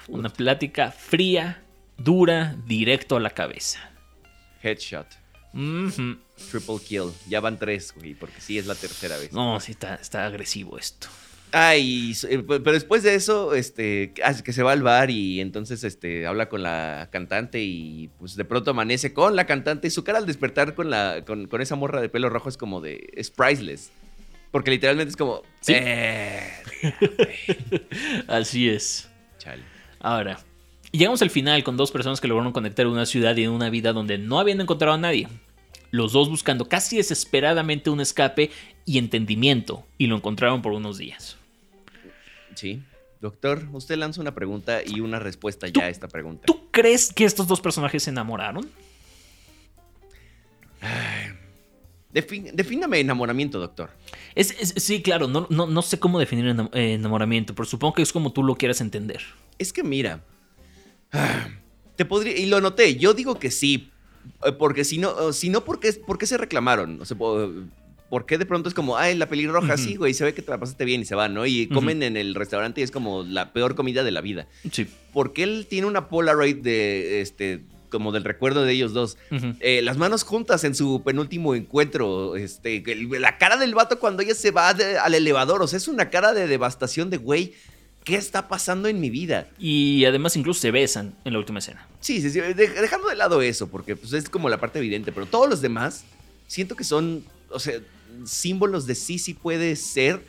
Una plática fría, dura, directo a la cabeza. Headshot. Ujú. Triple kill. Ya van tres, güey, porque sí es la tercera vez. No, sí, está, está agresivo esto. Ay, eh, pe- pero después de eso, este, que hace que se va al bar y entonces, este, habla con la cantante y pues de pronto amanece con la cantante y su cara al despertar con la, con, con esa morra de pelo rojo es como de, es priceless. Porque literalmente es como, Sí. "Eh, Así es. chale. Ahora, llegamos al final con dos personas que lograron conectar una ciudad y una vida donde no habían encontrado a nadie. Los dos buscando casi desesperadamente un escape y entendimiento, y lo encontraron por unos días. Sí. Doctor, usted lanza una pregunta y una respuesta ya a esta pregunta. ¿Tú crees que estos dos personajes se enamoraron? Defin- defíname enamoramiento, doctor. Es, es- sí, claro, no, no, no sé cómo definir eh, enamoramiento, pero supongo que es como tú lo quieras entender. Es que mira, ah, te podría, y lo noté, yo digo que sí, porque si no, si no, ¿por qué, por qué se reclamaron? O sea, ¿por qué de pronto es como, ay, la pelirroja, Ujú. sí, güey, se ve que te la pasaste bien y se va, ¿no? Y comen en el restaurante y es como la peor comida de la vida. Sí. Porque él tiene una Polaroid de, este, como del recuerdo de ellos dos. Eh, las manos juntas en su penúltimo encuentro. Este, el- la cara del vato cuando ella se va de- al elevador. O sea, es una cara de devastación de, güey, ¿qué está pasando en mi vida? Y además incluso se besan en la última escena. Sí, sí, sí, de- dejando de lado eso, porque pues, es como la parte evidente, pero todos los demás siento que son, o sea, símbolos de sí, sí puede ser,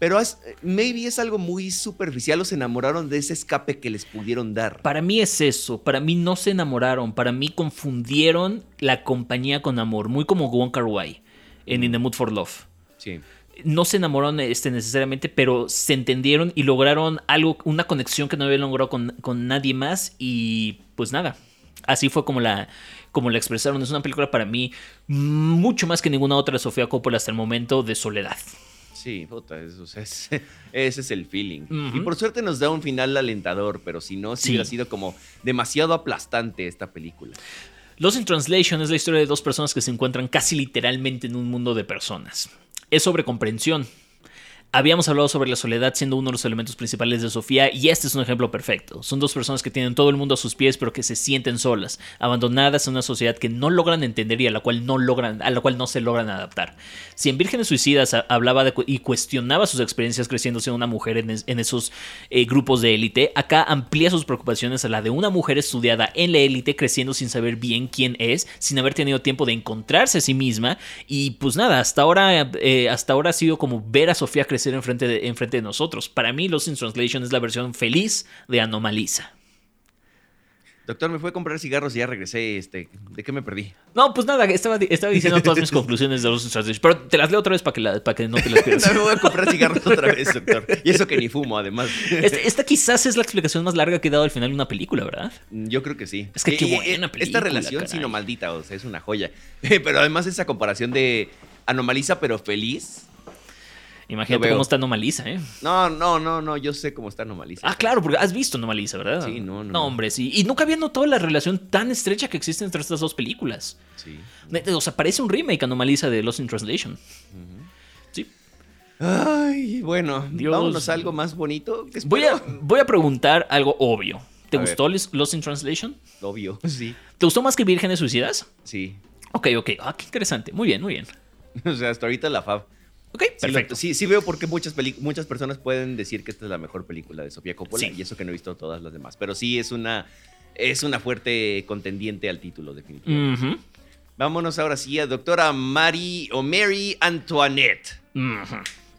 pero es, maybe es algo muy superficial, o se enamoraron de ese escape que les pudieron dar. Para mí es eso, para mí no se enamoraron, para mí confundieron la compañía con amor, muy como Wong Kar Wai. en In the Mood for Love. Sí. No se enamoraron este, necesariamente, pero se entendieron y lograron algo, una conexión que no habían logrado con, con nadie más. Y pues nada, así fue como la, como la expresaron. Es una película para mí mucho más que ninguna otra de Sofía Coppola hasta el momento de soledad. Sí, puta, eso, es, ese es el feeling. Y por suerte nos da un final alentador, pero si no, sí, ha sido como demasiado aplastante esta película. Lost in Translation es la historia de dos personas que se encuentran casi literalmente en un mundo de personas. Es sobre comprensión, Habíamos hablado sobre la soledad siendo uno de los elementos principales de Sofía y este es un ejemplo perfecto. Son dos personas que tienen todo el mundo a sus pies pero que se sienten solas, abandonadas en una sociedad que no logran entender y a la cual no logran, a la cual no se logran adaptar. Si en Vírgenes Suicidas hablaba y cuestionaba sus experiencias creciendo siendo una mujer en, esos eh, grupos de élite, acá amplía sus preocupaciones a la de una mujer estudiada en la élite creciendo sin saber bien quién es, sin haber tenido tiempo de encontrarse a sí misma y pues nada, hasta ahora, eh, hasta ahora ha sido como ver a Sofía crecer enfrente de, enfrente de nosotros. Para mí, Lost in Translation es la versión feliz de Anomalisa. Doctor, me fue a comprar cigarros y ya regresé. Este, ¿De qué me perdí? No, pues nada, estaba, estaba diciendo todas mis conclusiones de Lost in Translation. Pero te las leo otra vez para que, para que no te las pierdas. no, me voy a comprar cigarros otra vez, doctor. Y eso que ni fumo, además. Este, esta quizás es la explicación más larga que he dado al final de una película, ¿verdad? Yo creo que sí. Es que qué buena película. Esta relación, sino maldita, o sea, es una joya. Pero además esa comparación de Anomalisa, pero feliz Imagínate cómo está Anomalisa, ¿eh? No, no, no, no, yo sé cómo está Anomalisa. Ah, claro, porque has visto Anomalisa, ¿verdad? Sí, no, no. No, hombre, sí. Y nunca había notado la relación tan estrecha que existe entre estas dos películas. Sí. O sea, parece un remake Anomalisa de Lost in Translation. Sí. Ay, bueno, Dios. vámonos a algo más bonito. Voy a, voy a preguntar algo obvio. ¿Te gustó Lost in Translation? Obvio, sí. ¿Te gustó más que Vírgenes Suicidas? Sí. Ok, ok. Ah, qué interesante. Muy bien, muy bien. o sea, hasta ahorita la fab. Ok, perfecto. Sí, sí, veo por qué muchas, muchas personas pueden decir que esta es la mejor película de Sofía Coppola y eso que no he visto todas las demás. Pero sí es una, es una fuerte contendiente al título, definitivamente. Vámonos ahora sí a doctora Mary o Mary Antoinette.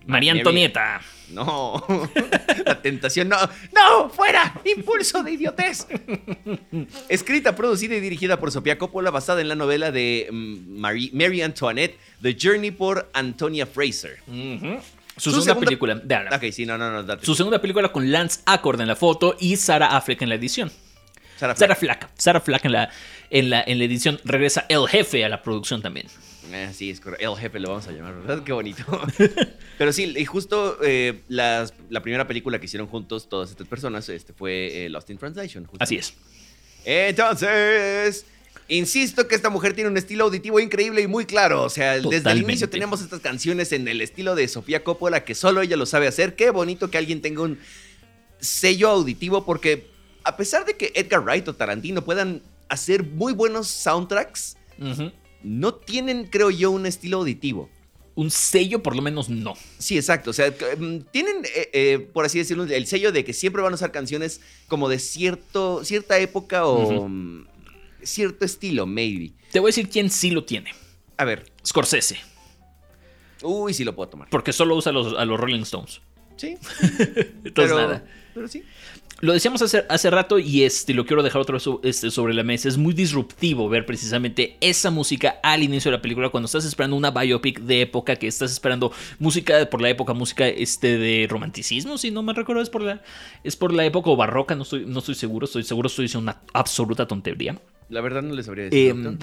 María Antonieta. No, la tentación, no, no, fuera, impulso de idiotez. Escrita, producida y dirigida por Sofía Coppola, basada en la novela de mm, Mary, Antoinette, The Journey por Antonia Fraser. Su, segunda, película. sí, no, no, no, Su segunda película con Lance Accord en la foto y Sarah Affleck en la edición. Sarah Flack. Sarah Flack, en, la, en, la, en la edición. Regresa El Jefe a la producción también. Eh, sí, es correcto. El jefe lo vamos a llamar, ¿verdad? Qué bonito. Pero sí, y justo eh, la primera película que hicieron juntos todas estas personas este, fue eh, Lost in Translation. Así es. Entonces, insisto que esta mujer tiene un estilo auditivo increíble y muy claro. O sea, desde el inicio tenemos estas canciones en el estilo de Sofía Coppola que solo ella lo sabe hacer. Qué bonito que alguien tenga un sello auditivo porque a pesar de que Edgar Wright o Tarantino puedan hacer muy buenos soundtracks, no tienen, creo yo, un estilo auditivo. Un sello, por lo menos, no. Sí, exacto. O sea, mm, tienen, eh, eh, por así decirlo, el sello de que siempre van a usar canciones como de cierto, cierta época o mm, cierto estilo, maybe. Te voy a decir quién sí lo tiene. A ver. Scorsese. Uy, sí lo puedo tomar. Porque solo usa a los, a los Rolling Stones. Sí. Entonces pero, nada. Pero sí lo decíamos hace, hace rato y este, lo quiero dejar otra vez este, sobre la mesa. Es muy disruptivo ver precisamente esa música al inicio de la película cuando estás esperando una biopic de época, que estás esperando música por la época, música este, de romanticismo, si no me recuerdo, es por la, es por la época barroca, no estoy, no estoy seguro, estoy seguro estoy diciendo una absoluta tontería. La verdad no les sabría decir. Em,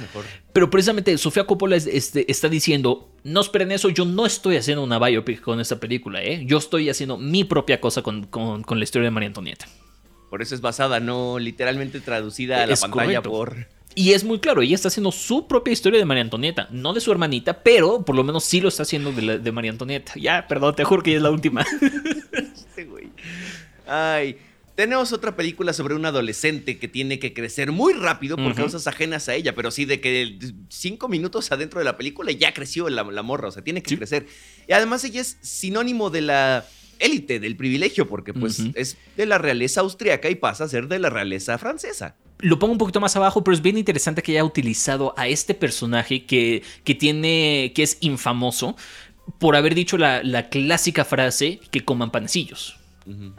pero precisamente Sofía Coppola este, está diciendo, no esperen eso, yo no estoy haciendo una biopic con esta película, ¿eh? yo estoy haciendo mi propia cosa con, con la historia de María Antonieta. Por eso es basada, no literalmente traducida a la pantalla por. Y es muy claro, ella está haciendo su propia historia de María Antonieta, no de su hermanita, pero por lo menos sí lo está haciendo de, María Antonieta. Ya, perdón, te juro que ya es la última. este güey. Ay, tenemos otra película sobre un adolescente que tiene que crecer muy rápido por causas ajenas a ella, pero sí de que cinco minutos adentro de la película ya creció la, morra, o sea, tiene que crecer. Y además ella es sinónimo de la élite del privilegio, porque pues es de la realeza austriaca y pasa a ser de la realeza francesa. Lo pongo un poquito más abajo, pero es bien interesante que haya utilizado a este personaje que, que tiene, que es infamoso por haber dicho la, clásica frase que coman panecillos.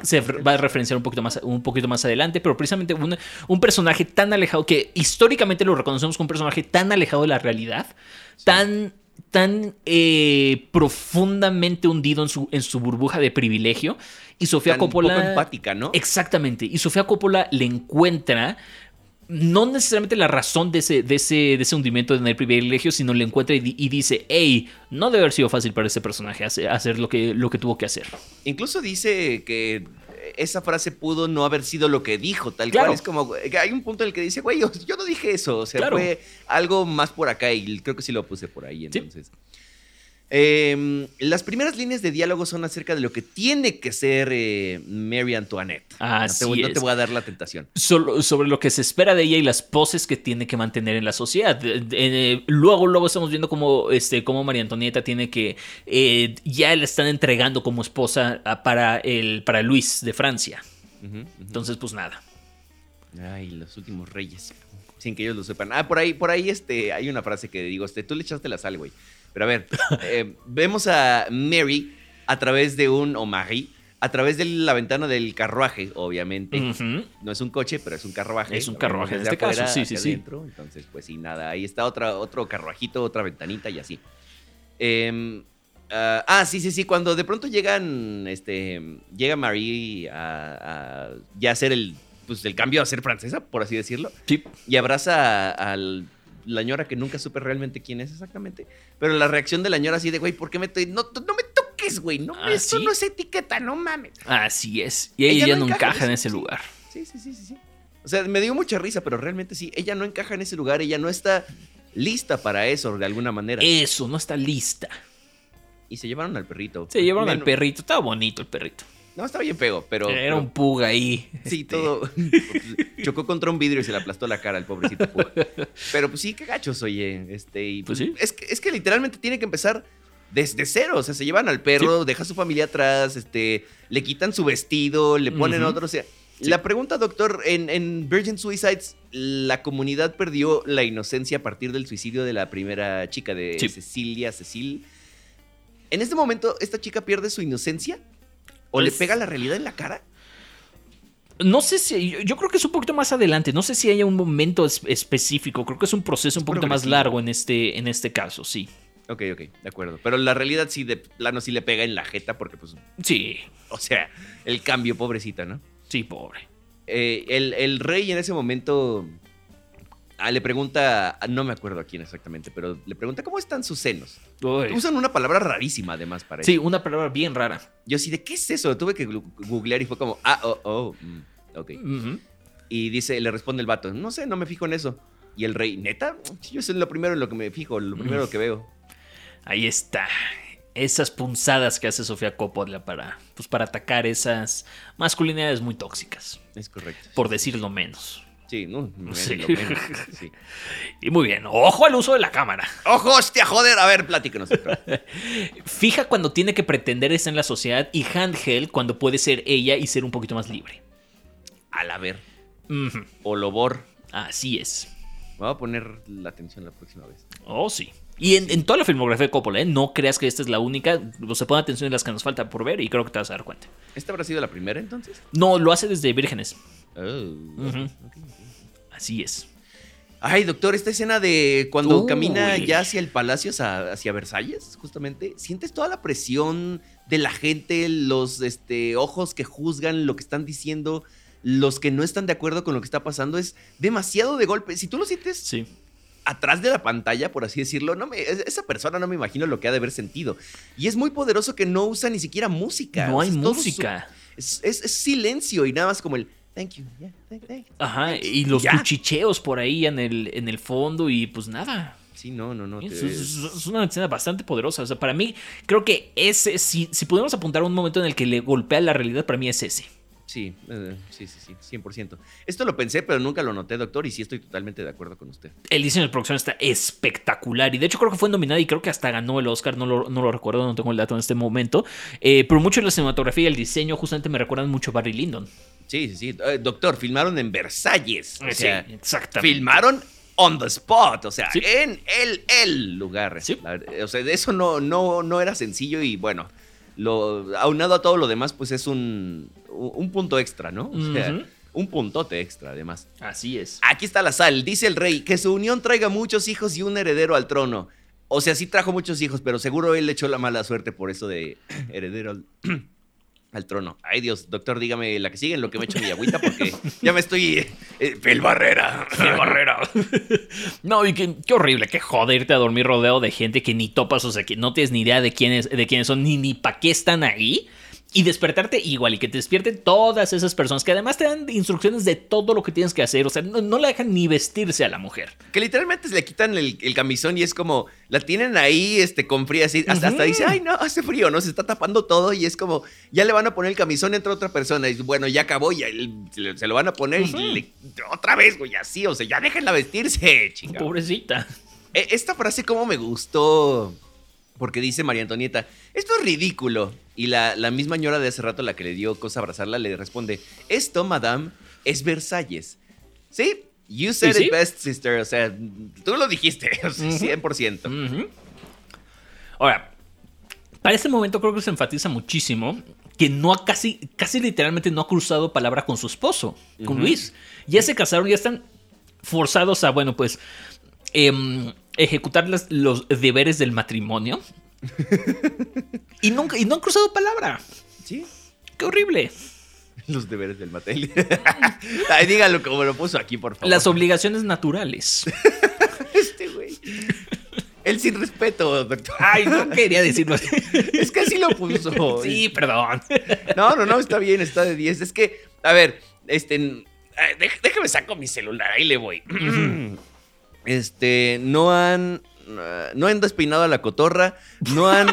Se va a referenciar un poquito más, un poquito más adelante, pero precisamente un, un, personaje tan alejado que históricamente lo reconocemos como un personaje tan alejado de la realidad, tan tan eh, profundamente hundido en su, en su burbuja de privilegio. Y Sofía Tan Coppola. poco empática, ¿no? Exactamente. Y Sofía Coppola le encuentra. No necesariamente la razón de ese, de ese, de ese hundimiento en el privilegio, sino le encuentra y, y dice, hey, no debe haber sido fácil para este personaje hacer, hacer lo, que, lo que tuvo que hacer. Incluso dice que esa frase pudo no haber sido lo que dijo, tal Claro. cual. Es como, que hay un punto en el que dice, güey, yo, no dije eso. O sea, Claro. fue algo más por acá y creo que sí lo puse por ahí, entonces. Em, las primeras líneas de diálogo son acerca de lo que tiene que ser eh, Mary Antoinette. Así no, te, voy- no te voy a dar la tentación. Sobre lo que se espera de ella y las poses que tiene que mantener en la sociedad. Eh, luego, luego estamos viendo cómo, este, cómo María Antonieta tiene que. eh, ya la están entregando como esposa a- para, el, para Luis de Francia. Entonces, pues nada. Ay, los últimos reyes. Sin que ellos lo sepan. Ah, por ahí, por ahí este, hay una frase que digo, este, tú le echaste la sal, güey. Pero a ver, eh, vemos a Mary a través de un, o Marie, a través de la ventana del carruaje, obviamente. No es un coche, pero es un carruaje. Es un carruaje en este caso, afuera sí, sí, sí. adentro, Entonces, pues sí, nada. Ahí está otra, otro carruajito, otra ventanita y así. Em, ah, ah, sí, sí, sí. Cuando de pronto llegan, este, llega Marie a, a ya hacer el, pues, el cambio a ser francesa, por así decirlo. Sí. Y abraza a, a la ñora que nunca supe realmente quién es exactamente. Pero la reacción de la ñora así de, güey, ¿por qué me estoy... No, no me toques, güey. No, ¿Ah, esto sí? no es etiqueta, no mames. Así es. Y ella, ya no encaja en ese sí. lugar. Sí, sí, sí, sí, sí. O sea, me dio mucha risa, pero realmente sí. Ella no encaja en ese lugar. Ella no está lista para eso, de alguna manera. Eso, no está lista. Y se llevaron al perrito. Se llevaron al perrito. Estaba bonito el perrito. No, está bien feo, pero... Era pero- un pug ahí. Sí, este, todo. Chocó contra un vidrio y se le aplastó la cara al pobrecito. Pug. Pero pues sí, qué gachos, oye. Este, y, Pues sí. Es que, es que literalmente tiene que empezar desde cero. O sea, se llevan al perro, deja a su familia atrás, este, le quitan su vestido, le ponen otro. O sea, la pregunta, doctor, en, en Virgin Suicides, la comunidad perdió la inocencia a partir del suicidio de la primera chica, de Sí. Cecilia, Cecil. En este momento, ¿esta chica pierde su inocencia? ¿O le pega la realidad en la cara? No sé si. yo- creo que es un poquito más adelante. No sé si haya un momento es- específico. Creo que es un proceso un poquito más largo en este, en este caso, sí. Ok, ok, de acuerdo. Pero la realidad sí, de plano sí le pega en la jeta porque, pues, Sí, o sea, el cambio, pobrecita, ¿no? sí, pobre. Eh, el, el rey en ese momento ah, le pregunta, ah, no me acuerdo a quién exactamente, pero le pregunta cómo están sus senos. Uy. Usan una palabra rarísima además para Sí, eso. una palabra bien rara. Yo sí, ¿de qué es eso? Tuve que googlear y fue como, ah, oh, oh, mm, ok. Y dice, le responde el vato, no sé, no me fijo en eso. Y el rey, neta, yo sé lo primero en lo que me fijo, lo primero Mm. que veo. Ahí está. Esas punzadas que hace Sofía Coppola para, pues, para atacar esas masculinidades muy tóxicas, Es correcto. por decirlo menos. Sí, no, menos Sí. lo menos, sí. Y muy bien, ojo al uso de la cámara. ¡Ojo, hostia, joder! A ver, doctor. Fija cuando tiene que pretender estar en la sociedad y handheld cuando puede ser ella y ser un poquito más libre. A la ver. Ujú. O Lobor. Así es. Voy a poner la atención la próxima vez. Oh, sí. Y en, en toda la filmografía de Coppola, ¿eh? no creas que esta es la única. O se pone atención en las que nos falta por ver y creo que te vas a dar cuenta. ¿Esta habrá sido la primera entonces? No, lo hace desde Vírgenes. Oh. Así es. Ay, doctor, esta escena de cuando Uy. camina ya hacia el palacio, hacia, hacia Versalles, justamente, sientes toda la presión de la gente, los este, ojos que juzgan lo que están diciendo, los que no están de acuerdo con lo que está pasando, es demasiado de golpe. Si tú lo sientes Sí. atrás de la pantalla, por así decirlo, no me, es- esa persona no me imagino lo que ha de haber sentido. Y es muy poderoso que no usa ni siquiera música. No O hay sea, su- música. es, es- es silencio y nada más como el thank you, yeah, thank, thank you". Ajá. Y los Ya. cuchicheos por ahí en el, en el fondo y pues nada. Sí, no, no, no. Es, te- es- es una escena bastante poderosa. O sea, para mí, creo que ese, si, si pudiéramos apuntar a un momento en el que le golpea la realidad, para mí es ese. Sí, eh, sí, sí, sí, 100%. Esto lo pensé, pero nunca lo noté, doctor, y sí estoy totalmente de acuerdo con usted. El diseño de producción está espectacular. Y de hecho, creo que fue nominada y creo que hasta ganó el Oscar. No lo, no lo recuerdo, no tengo el dato en este momento. Eh, pero mucho de la cinematografía y el diseño justamente me recuerdan mucho a Barry Lyndon. Sí, sí, sí. Eh, doctor, filmaron en Versalles. O sea, sí, exactamente. filmaron on the spot, o sea, Sí. en el, el lugar. Sí. O sea, de eso no, no, no era sencillo y bueno, lo, aunado a todo lo demás, pues es un, un punto extra, ¿no? O sea, un puntote extra, además. Así es. Aquí está la sal, dice el rey, que su unión traiga muchos hijos y un heredero al trono. O sea, sí trajo muchos hijos, pero seguro él le echó la mala suerte por eso de heredero al, al trono. Ay, Dios, doctor, dígame la que sigue, en lo que me echo mi agüita, porque ya me estoy. Eh, eh, Phil Barrera. Phil Barrera. No, y qué, qué horrible, qué joder a dormir rodeado de gente que ni topas, o sea, que no tienes ni idea de quiénes, de quiénes son, ni, ni para qué están ahí. Y despertarte igual y que te despierten todas esas personas que además te dan instrucciones de todo lo que tienes que hacer. O sea, no, no la dejan ni vestirse a la mujer. Que literalmente se le quitan el, el camisón y es como, la tienen ahí este, con frío, así, hasta, hasta dice, ay, no, hace frío, ¿no? Se está tapando todo y es como, ya le van a poner el camisón entre otra persona. Y bueno, ya acabó, ya se, lo van a poner y le- otra vez, güey, así, o sea, ya déjenla vestirse, chinga. Pobrecita. Eh, Esta frase como me gustó, porque dice María Antonieta, esto es ridículo. Y la, la misma ñora de hace rato, la que le dio cosa abrazarla, le responde, esto, madame, es Versalles. ¿Sí? You said it best, sister. O sea, tú lo dijiste, o sea, 100%. Ujú. Ahora, para este momento creo que se enfatiza muchísimo que no ha casi, casi literalmente no ha cruzado palabra con su esposo, con Luis. Ya se casaron, ya están forzados a, bueno, pues, em, ejecutar las- los deberes del matrimonio. y, nunca, y no han cruzado palabra. Sí. ¡Qué horrible! Los deberes del Mattel. Ay, dígalo como lo puso aquí, por favor. Las obligaciones naturales. Este güey. El sin respeto, doctor. Ay, no quería decirlo así. Es que así lo puso. Sí, perdón. No, no, no, está bien, está de 10. Es que, a ver, este. Déjame saco mi celular, ahí le voy. Este, no han. No han despeinado a la cotorra, no han.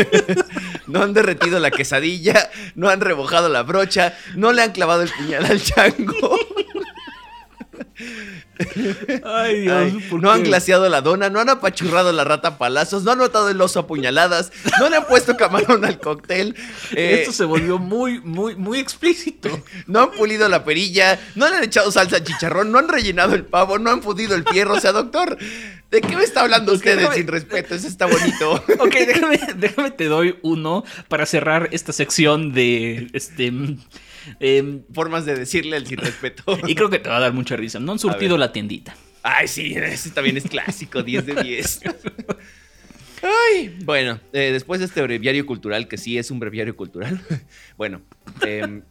no han derretido la quesadilla, no han rebojado la brocha, no le han clavado el puñal al chango. Ay, Ay, no han glaseado la dona, no han apachurrado la rata a palazos, no han matado el oso a puñaladas, no le han puesto camarón al cóctel. eh, Esto se volvió muy, muy, muy explícito. No han pulido la perilla, no le han echado salsa al chicharrón, no han rellenado el pavo, no han fundido el fierro. O sea, doctor, ¿de qué me está hablando usted déjame- sin respeto? Eso está bonito. Ok, déjame, déjame te doy uno para cerrar esta sección de este. Em, Formas de decirle el sin respeto. y creo que te va a dar mucha risa. No han surtido la tiendita. Ay, sí, ese también es clásico, 10 de 10. Ay, bueno, eh, después de este breviario cultural, que sí es un breviario cultural, bueno, em,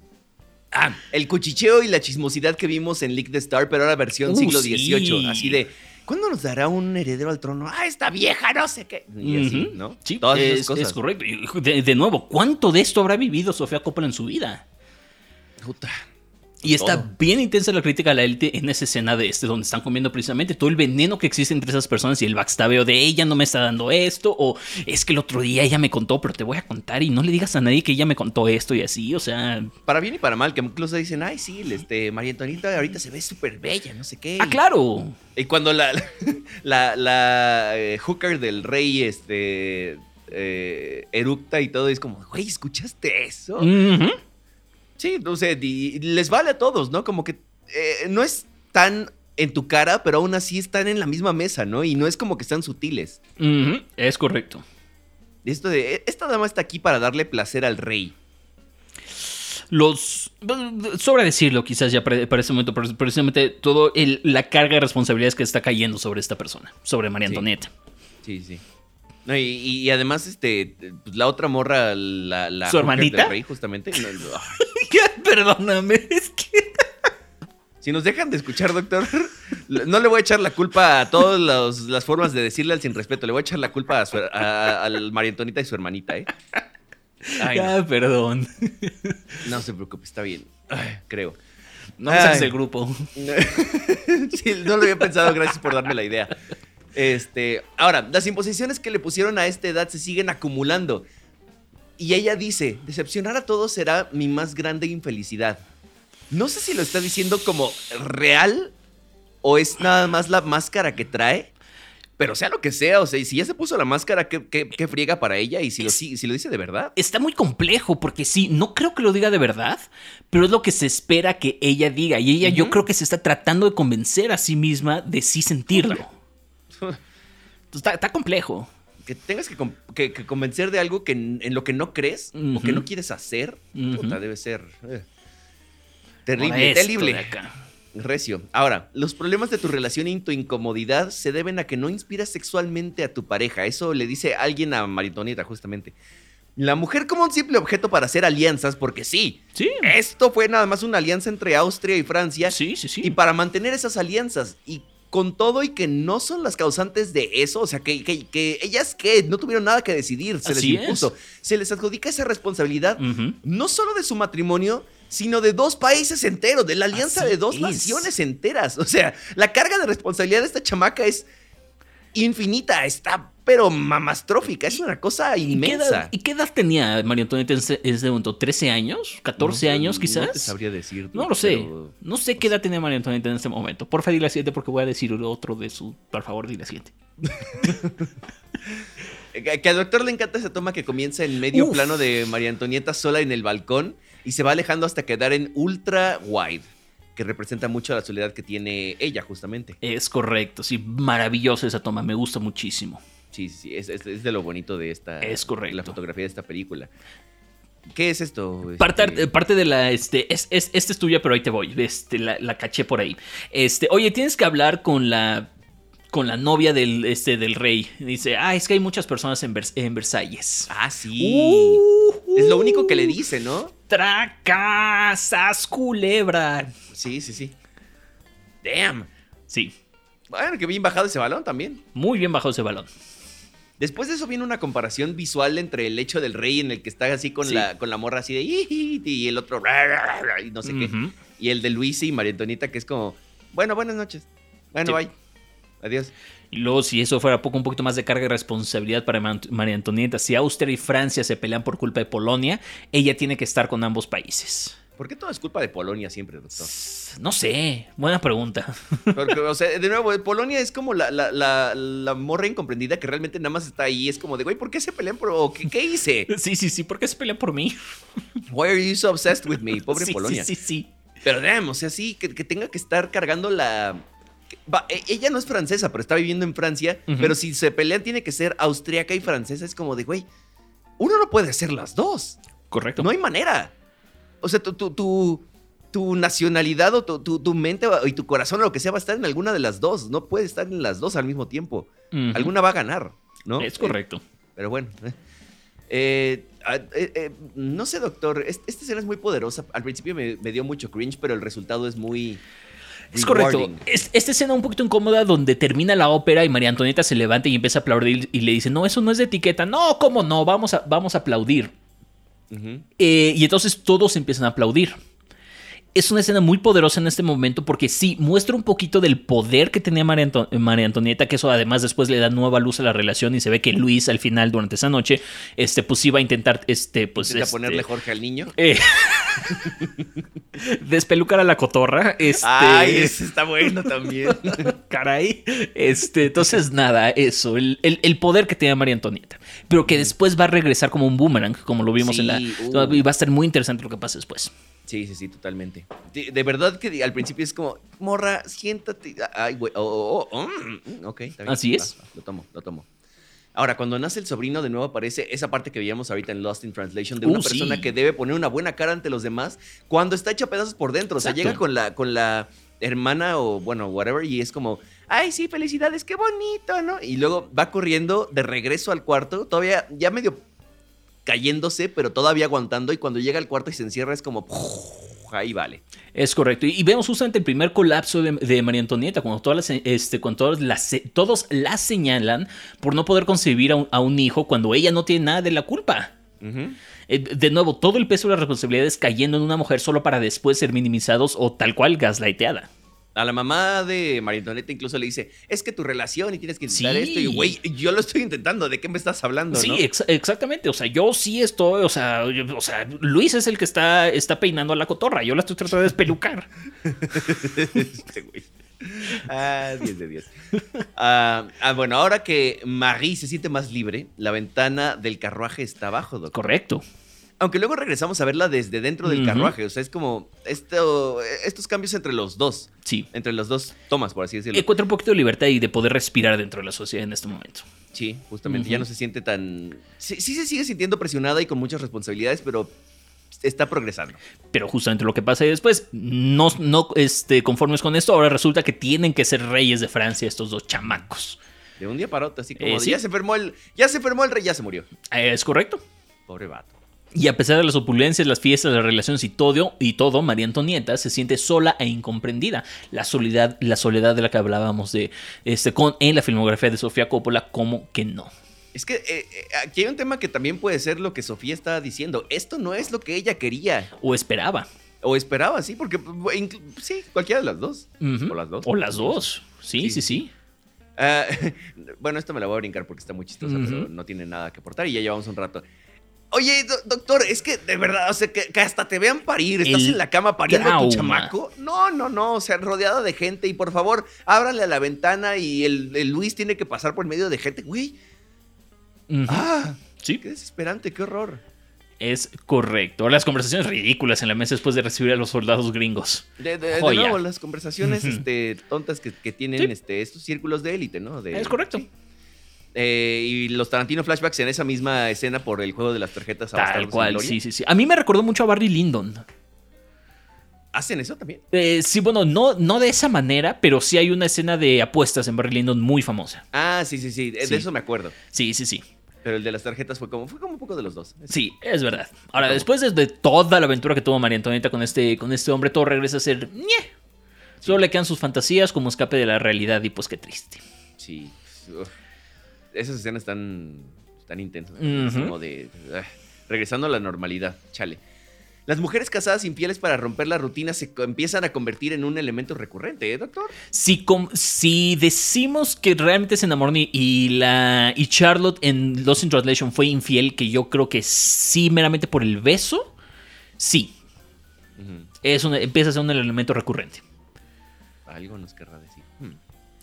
ah, el cuchicheo y la chismosidad que vimos en League the Star, pero ahora versión Uh, siglo sí. XVIII, así de, ¿cuándo nos dará un heredero al trono? Ah, esta vieja, no sé qué. Y así. ¿no? Sí, Todas esas es, cosas. es correcto. De, de nuevo, ¿cuánto de esto habrá vivido Sofía Coppola en su vida? Puta. Y está Todo. bien intensa la crítica a la élite en esa escena de este, donde están comiendo precisamente todo el veneno que existe entre esas personas y el backstabeo de ella no me está dando esto, o es que el otro día ella me contó, pero te voy a contar y no le digas a nadie que ella me contó esto y así, o sea. Para bien y para mal, que incluso dicen, ay, sí, este, María Antonieta ahorita se ve súper bella, no sé qué. ¡Ah, claro! Y cuando la, la, la, eh, hooker del rey este, eh, eructa y todo, es como, güey, ¿escuchaste eso? Sí, no sé, y- les vale a todos, ¿no? Como que eh, no es tan en tu cara, pero aún así están en la misma mesa, ¿no? Y no es como que están sutiles. Es correcto. Esto de, "Eh, esta dama está aquí para darle placer al rey. Los. Sobra decirlo, quizás ya para, ese momento, pero precisamente todo el- la carga de responsabilidades que está cayendo sobre esta persona, sobre María. Antonieta. Sí, sí. No, y, además, este, pues, la otra morra, la, la ¿Su hooker hermanita? del rey, justamente. no, no, Perdóname, es que. Si nos dejan de escuchar, doctor, no le voy a echar la culpa a todas las formas de decirle al sin respeto. Le voy a echar la culpa a su, a- al María Antonita y su hermanita, ¿eh? Ay, no, Ah, perdón. no se preocupe, está bien. Ay, creo. No Ay. del grupo. sí, no lo había pensado, gracias por darme la idea. Este, ahora, las imposiciones que le pusieron a esta edad se siguen acumulando. Y ella dice, decepcionar a todos será mi más grande infelicidad. No sé si lo está diciendo como real o es nada más la máscara que trae. Pero sea lo que sea, o sea, y si ya se puso la máscara, qué, qué- qué friega para ella. Y si lo, Es- si, si lo dice de verdad. Está muy complejo porque sí, no creo que lo diga de verdad, pero es lo que se espera que ella diga. Y ella yo creo que se está tratando de convencer a sí misma de sí sentirlo. Entonces, Está, está complejo. Que tengas que, que- que convencer de algo que en, en lo que no crees o que no quieres hacer, puta, debe ser eh, terrible, terrible. acá. Recio. Ahora, los problemas de tu relación y tu incomodidad se deben a que no inspiras sexualmente a tu pareja. Eso le dice alguien a Maritonita, justamente. La mujer como un simple objeto para hacer alianzas, porque sí, Sí. esto fue nada más una alianza entre Austria y Francia. Sí, sí, sí. Y para mantener esas alianzas, y con todo y que no son las causantes de eso, o sea, que, que- que ellas que no tuvieron nada que decidir, se Así les impuso, se les adjudica esa responsabilidad, no solo de su matrimonio, sino de dos países enteros, de la alianza Así de dos es. naciones enteras. O sea, la carga de responsabilidad de esta chamaca es infinita, está pero mamastrófica, es una cosa ¿Y qué, inmensa. edad, y qué edad tenía María Antonieta en ese, en ese momento? ¿13 años? ¿14 No, años No quizás? te sabría decir. No lo sé. pero- No sé qué edad tenía María Antonieta en ese momento. Porfa, dile la siguiente porque voy a decir otro de su. Por favor, dile la siguiente. Que que al doctor le encanta esa toma que comienza en medio Uf. plano de María Antonieta sola en el balcón y se va alejando hasta quedar en ultra wide, que representa mucho la soledad que tiene ella justamente. Es correcto, sí, maravillosa esa toma, me gusta muchísimo. Sí, sí, sí, es, es- es de lo bonito de esta... Es correcto. La fotografía de esta película. ¿Qué es esto? Parte, Este, parte de la, este, es, es- esta es tuya, pero ahí te voy, este, la, la caché por ahí. Este, oye, tienes que hablar con la, con la novia del, este, del rey. Dice, ah, es que hay muchas personas en, Vers- en Versalles. Ah, sí. Uh, es lo único que le dice, ¿no? Tracasas, culebra. Sí, sí, sí. Damn. Sí, Bueno, que bien bajado ese balón también. muy bien bajado ese balón. Después de eso viene una comparación visual entre el hecho del rey en el que está así con, Sí. la, con la morra así de y el otro y no sé qué. Y el de Luis y María Antonita que es como, bueno, buenas noches. Bueno, Sí. bye. Adiós. Y luego, si eso fuera poco, un poquito más de carga de responsabilidad para María Antonieta, si Austria y Francia se pelean por culpa de Polonia, ella tiene que estar con ambos países. ¿Por qué todo es culpa de Polonia siempre, doctor? No sé, buena pregunta. Porque, o sea, de nuevo, Polonia es como la, la, la, la morra incomprendida que realmente nada más está ahí. Es como de, güey, ¿por qué se pelean por... o ¿Qué, qué hice? Sí, sí, sí, ¿por qué se pelean por mí? Why are you so obsessed with me? Pobre Sí, Polonia. Sí, sí, sí. Pero damn, o sea, sí, que, que tenga que estar cargando la. Va, e- ella no es francesa, pero está viviendo en Francia. Pero si se pelean, tiene que ser austriaca y francesa. Es como de, güey, uno no puede ser las dos. Correcto. No hay manera. O sea, tu, tu, tu, tu nacionalidad o tu, tu, tu mente y tu corazón o lo que sea va a estar en alguna de las dos. No puede estar en las dos al mismo tiempo. Alguna va a ganar, ¿no? Es correcto. Pero bueno. eh. Eh, ah, eh, eh, no sé, doctor. es- Esta escena es muy poderosa. Al principio me, me dio mucho cringe, pero el resultado es muy. Es correcto. Es- esta escena un poquito incómoda donde termina la ópera y María Antonieta se levanta y empieza a aplaudir y le dice, no, eso no es de etiqueta. No, ¿cómo no? Vamos a, vamos a aplaudir. Eh, y entonces todos empiezan a aplaudir. Es una escena muy poderosa en este momento porque sí, muestra un poquito del poder que tenía María, Anto- María Antonieta, que eso además después le da nueva luz a la relación y se ve que Luis al final durante esa noche, este, pues iba a intentar, este, pues... Intenta este, ponerle Jorge al niño. eh, despelucar a la cotorra. Este, Ay, ese está bueno también. Caray. Este, entonces, nada, eso. El, el- el poder que tenía María Antonieta. Pero que después va a regresar como un boomerang, como lo vimos en la. Uh. Y va a estar muy interesante lo que pase después. Sí, sí, sí, totalmente. De, de verdad que al principio es como, morra, siéntate. Ay, güey. Oh, oh, oh, mm, ok, está bien. Así es. Va, va, lo tomo, lo tomo. Ahora, cuando nace el sobrino, de nuevo aparece esa parte que veíamos ahorita en Lost in Translation de una Uh, persona sí. que debe poner una buena cara ante los demás cuando está hecha pedazos por dentro. O sea, Exacto. llega con la, con la hermana o, bueno, whatever, y es como, ay, sí, felicidades, qué bonito, ¿no? Y luego va corriendo de regreso al cuarto, todavía ya medio cayéndose, pero todavía aguantando. Y cuando llega al cuarto y se encierra, es como, ahí vale. Es correcto. Y, y vemos justamente el primer colapso de, de María Antonieta, cuando, todas las, este, cuando todas las- todos la señalan por no poder concebir a un, a un hijo cuando ella no tiene nada de la culpa. Eh, De nuevo, todo el peso de las responsabilidades cayendo en una mujer solo para después ser minimizados o tal cual gaslighteada. A la mamá de María Antonieta incluso le dice, es que tu relación y tienes que intentar Sí. esto. Y güey, yo lo estoy intentando, ¿de qué me estás hablando? Sí, no? ex- exactamente. O sea, yo sí estoy, o sea, yo- o sea, Luis es el que está, está peinando a la cotorra. Yo la estoy tratando de despelucar. Este güey. Ah, 10 de 10. Ah, ah, bueno, ahora que Marie se siente más libre, la ventana del carruaje está abajo, doctor. Correcto. Aunque luego regresamos a verla desde dentro del carruaje. O sea, es como esto, estos cambios entre los dos. Sí. Entre los dos tomas, por así decirlo. Encuentra un poquito de libertad y de poder respirar dentro de la sociedad en este momento. Sí, justamente. Ya no se siente tan. Sí, sí se sigue sintiendo presionada y con muchas responsabilidades, pero está progresando. Pero justamente lo que pasa después, no, no este, conformes con esto, ahora resulta que tienen que ser reyes de Francia estos dos chamacos. De un día para otro, así como Eh, sí. ya se enfermó el, ya se enfermó el rey, ya se murió. Es correcto. Pobre vato. Y a pesar de las opulencias, las fiestas, las relaciones y todo, y todo, María Antonieta se siente sola e incomprendida. La soledad, la soledad de la que hablábamos de este con en la filmografía de Sofía Coppola, como que no. Es que eh, eh, aquí hay un tema que también puede ser lo que Sofía estaba diciendo. Esto no es lo que ella quería O esperaba. o esperaba, sí, porque inclu- sí, cualquiera de las dos. O las dos. O las dos. Sí, Sí. sí, sí. Ah, bueno, esto me la voy a brincar porque está muy chistosa, pero no tiene nada que aportar y ya llevamos un rato. Oye, do- doctor, es que de verdad, o sea, que, que hasta te vean parir, estás El en la cama pariendo a tu trauma. chamaco. No, no, no, o sea, rodeada de gente y por favor, ábrale a la ventana y el, el Luis tiene que pasar por medio de gente. Güey, ah, Sí, qué desesperante, qué horror. es correcto. Las conversaciones ridículas en la mesa después de recibir a los soldados gringos. De, de- de nuevo, las conversaciones este, tontas que, que tienen Sí. este, estos círculos de élite, ¿no? De- Es correcto. sí. Eh, y los Tarantino flashbacks en esa misma escena por el juego de las tarjetas a Tal cual, sí, sí, sí. A mí me recordó mucho a Barry Lyndon. ¿Hacen eso también? Eh, sí, bueno, no, no de esa manera, pero sí hay una escena de apuestas en Barry Lyndon muy famosa. Ah, sí, sí, sí, de Sí. eso me acuerdo. Sí, sí, sí. Pero el de las tarjetas fue como, fue como un poco de los dos. Sí, es verdad. Ahora, ¿Cómo? después de, toda la aventura que tuvo María Antonieta con este, con este hombre, todo regresa a ser... ñe. Solo le quedan sus fantasías como escape de la realidad y pues qué triste. Sí. Uf. Esas escenas están, están intensas. Como de... ah, regresando a la normalidad, chale. Las mujeres casadas infieles para romper la rutina se empiezan a convertir en un elemento recurrente, ¿eh, doctor? Si, com- si decimos que realmente se enamoró y, la, y Charlotte en Lost in Translation fue infiel, que yo creo que sí, meramente por el beso, sí. Es un- empieza a ser un elemento recurrente. Algo nos querrá decir.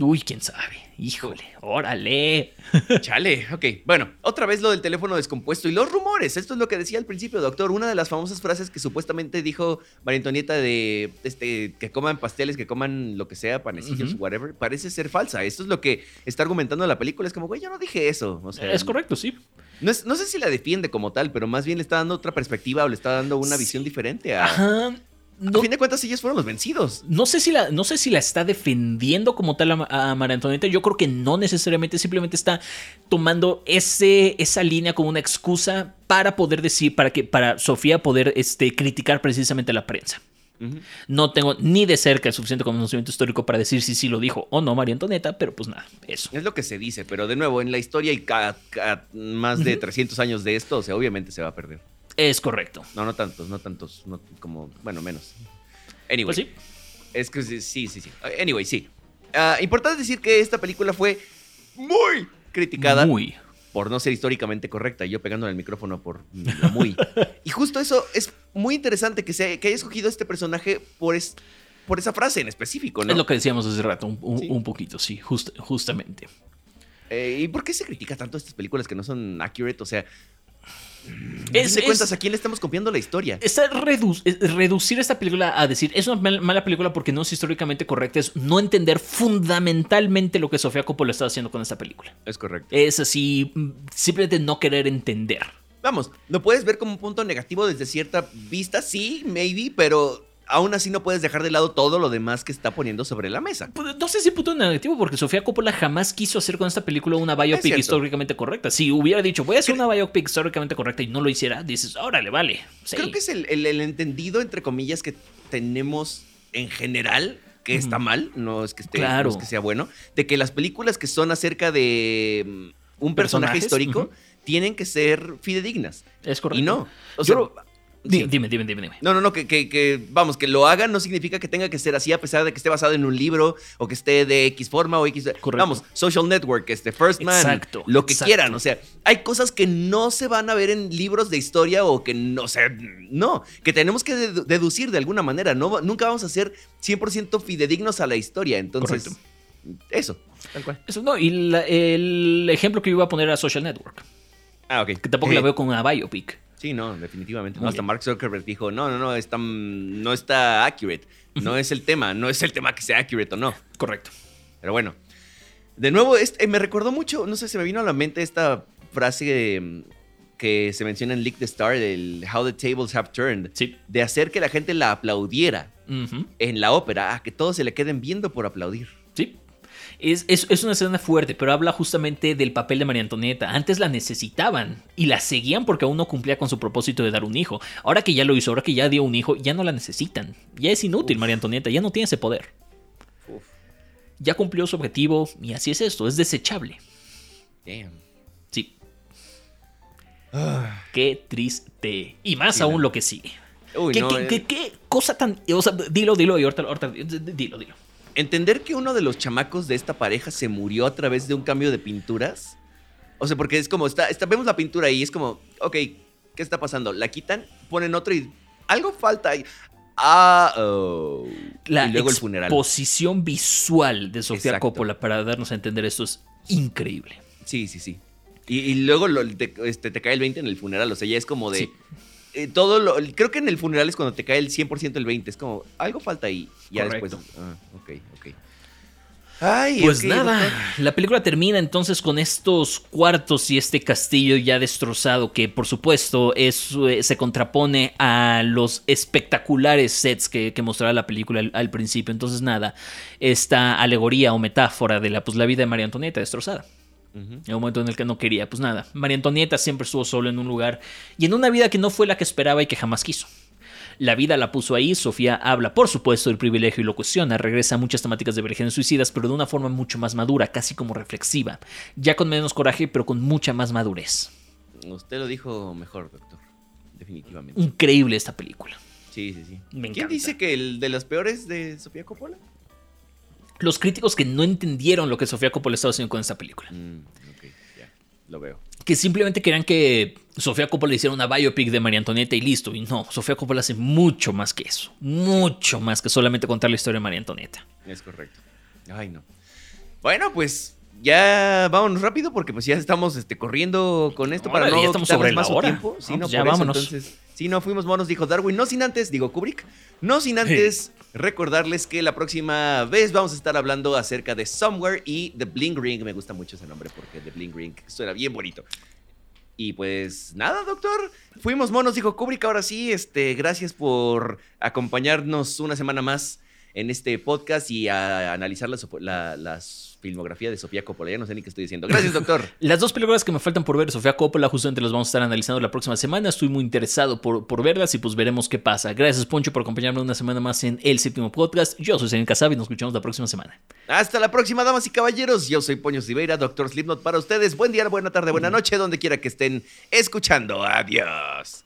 Uy, quién sabe. Híjole, órale. Chale, ok. Bueno, otra vez lo del teléfono descompuesto y los rumores. Esto es lo que decía al principio, doctor. Una de las famosas frases que supuestamente dijo María Antonieta de este, que coman pasteles, que coman lo que sea, panecillos, whatever, parece ser falsa. Esto es lo que está argumentando la película. Es como, güey, yo no dije eso. O sea, es correcto, sí. No, es- no sé si la defiende como tal, pero más bien le está dando otra perspectiva o le está dando una Sí. visión diferente a. Ajá. A No, fin de cuentas, ellos fueron los vencidos. no sé si la, no sé si la está defendiendo como tal a, a María Antonieta. Yo creo que no necesariamente, simplemente está tomando ese, esa línea como una excusa para poder decir, para que, para Sofía poder este, criticar precisamente a la prensa. No tengo ni de cerca el suficiente conocimiento histórico para decir si sí lo dijo o no María Antonieta, pero pues nada, eso. Es lo que se dice, pero de nuevo, en la historia y ca- ca- más de 300 años de esto, o sea, obviamente se va a perder. Es correcto. No, no tantos, no tantos, no como, bueno, menos. Anyway, Pues sí. es que sí, sí, sí. Anyway, sí. Ah, importante decir que esta película fue muy criticada Muy. por no ser históricamente correcta. Yo pegando en el micrófono por muy. y justo eso es muy interesante que, se, que haya escogido este personaje por, es- por esa frase en específico, ¿no? Es lo que decíamos hace rato, un, un- Sí. un poquito, sí, just- justamente. Eh, ¿Y por qué se critica tanto estas películas que no son accurate? O sea, Es, de es- cuentas, ¿a quién le estamos copiando la historia? redu- reducir esta película a decir es una mal- mala película porque no es históricamente correcta, es no entender fundamentalmente lo que Sofía Coppola está haciendo con esta película. Es correcto. Es así, mm, simplemente no querer entender. Vamos, lo puedes ver como un punto negativo desde cierta vista, sí, maybe, pero aún así no puedes dejar de lado todo lo demás que está poniendo sobre la mesa. Pues, No sé si punto negativo, porque Sofía Coppola jamás quiso hacer con esta película una biopic históricamente correcta. Si hubiera dicho, voy a hacer una biopic históricamente correcta y no lo hiciera, dices, órale, vale. Sí. Creo que es el, el- el entendido, entre comillas, que tenemos en general, que está mal, no es que esté, Claro. no es que sea bueno, de que las películas que son acerca de mm, un personaje histórico tienen que ser fidedignas. Es correcto. Y no. O sea, Sí. Dime, dime, dime, dime. No, no, no, que, que, que, vamos, que lo hagan no significa que tenga que ser así a pesar de que esté basado en un libro o que esté de X forma o X. Correcto. Vamos, Social Network, este, First Man, Exacto, lo que exacto. quieran. O sea, hay cosas que no se van a ver en libros de historia o que no, o sea, no, que tenemos que dedu- deducir de alguna manera. No, nunca vamos a ser 100% fidedignos a la historia. Entonces, Correcto. eso, tal cual. Eso no, y la- el ejemplo que yo iba a poner era Social Network, Ah, ok. que tampoco la veo con una biopic. Sí, no, definitivamente. Hasta. Mark Zuckerberg dijo, no, no, no, está, no está accurate. No es el tema, no es el tema que sea accurate o no. Correcto. Pero bueno. De nuevo, este, me recordó mucho, no sé, se me vino a la mente esta frase mm, que se menciona en Leak the Star, el How the Tables Have Turned, Sí. de hacer que la gente la aplaudiera en la ópera, a que todos se le queden viendo por aplaudir. Es, es- es una escena fuerte, pero habla justamente del papel de María Antonieta. Antes la necesitaban y la seguían porque aún no cumplía con su propósito de dar un hijo. Ahora que ya lo hizo, ahora que ya dio un hijo, ya no la necesitan. Ya es inútil Uf. María Antonieta, ya no tiene ese poder. Uf, Ya cumplió su objetivo y así es esto, es desechable. damn. Sí. Qué triste. Y más aún lo que sigue. Uy, ¿Qué, no, qué- eh, qué- qué cosa tan... O sea, dilo, dilo y ahorita, ahorita- dilo, dilo. Entender que uno de los chamacos de esta pareja se murió a través de un cambio de pinturas. O sea, porque es como, está, está- vemos la pintura y es como, ok, ¿qué está pasando? La quitan, ponen otro y algo falta ahí. Ah, oh. La y luego el funeral. exposición visual de Sofía Exacto. Coppola para darnos a entender esto es increíble. Sí, sí, sí. Y, y luego lo- te, este, te cae el 20 en el funeral. O sea, ya es como de. Sí. Eh, todo lo. Creo que en el funeral es cuando te cae el 100% el 20. Es como, algo falta ahí. Ya Correcto. después. Ah, ok, ok. Ay, Pues nada, doctor. la película termina entonces con estos cuartos y este castillo ya destrozado que por supuesto es, eh, se contrapone a los espectaculares sets que, que mostraba la película al, al principio. Entonces nada, esta alegoría o metáfora de la, pues, la vida de María Antonieta destrozada. En un momento en el que no quería, pues nada. María Antonieta siempre estuvo solo en un lugar y en una vida que no fue la que esperaba y que jamás quiso. La vida la puso ahí, Sofía habla, por supuesto, del privilegio y lo cuestiona, regresa a muchas temáticas de vírgenes suicidas, pero de una forma mucho más madura, casi como reflexiva, ya con menos coraje, pero con mucha más madurez. Usted lo dijo mejor, doctor. Definitivamente. Increíble esta película. Sí, sí, sí. Me ¿Quién dice que el de las peores de Sofía Coppola? Los críticos que no entendieron lo que Sofía Coppola estaba haciendo con esta película. Mm, ok, ya. Lo veo. que simplemente querían que Sofía Coppola hiciera una biopic de María Antonieta y listo. Y no, Sofía Coppola hace mucho más que eso. Mucho más que solamente contar la historia de María Antonieta. Es correcto. Ay, no. Bueno, pues ya vámonos rápido porque pues ya estamos este, corriendo con esto para no ya estamos sobre la más hora. tiempo. Sí, No, no, pues ya eso, vámonos. entonces, sí, no fuimos monos, dijo Darwin. No sin antes, digo Kubrick, no sin antes recordarles que la próxima vez vamos a estar hablando acerca de Somewhere y The Bling Ring. Me gusta mucho ese nombre porque The Bling Ring suena bien bonito. Y pues nada, doctor. Fuimos monos, dijo Kubrick. Ahora sí, este, gracias por acompañarnos una semana más en este podcast y a analizar la, la- las filmografía de Sofía Coppola. Ya no sé ni qué estoy diciendo. Gracias, doctor. Las dos películas que me faltan por ver Sofía Coppola, justamente las vamos a estar analizando la próxima semana. Estoy muy interesado por, por verlas y pues veremos qué pasa. Gracias, Poncho, por acompañarme una semana más en el séptimo podcast. Yo soy Serín Casabi y nos escuchamos la próxima semana. Hasta la próxima, damas y caballeros. Yo soy Poño Siveira, doctor Slipknot para ustedes. Buen día, buena tarde, buena noche, donde quiera que estén escuchando. Adiós.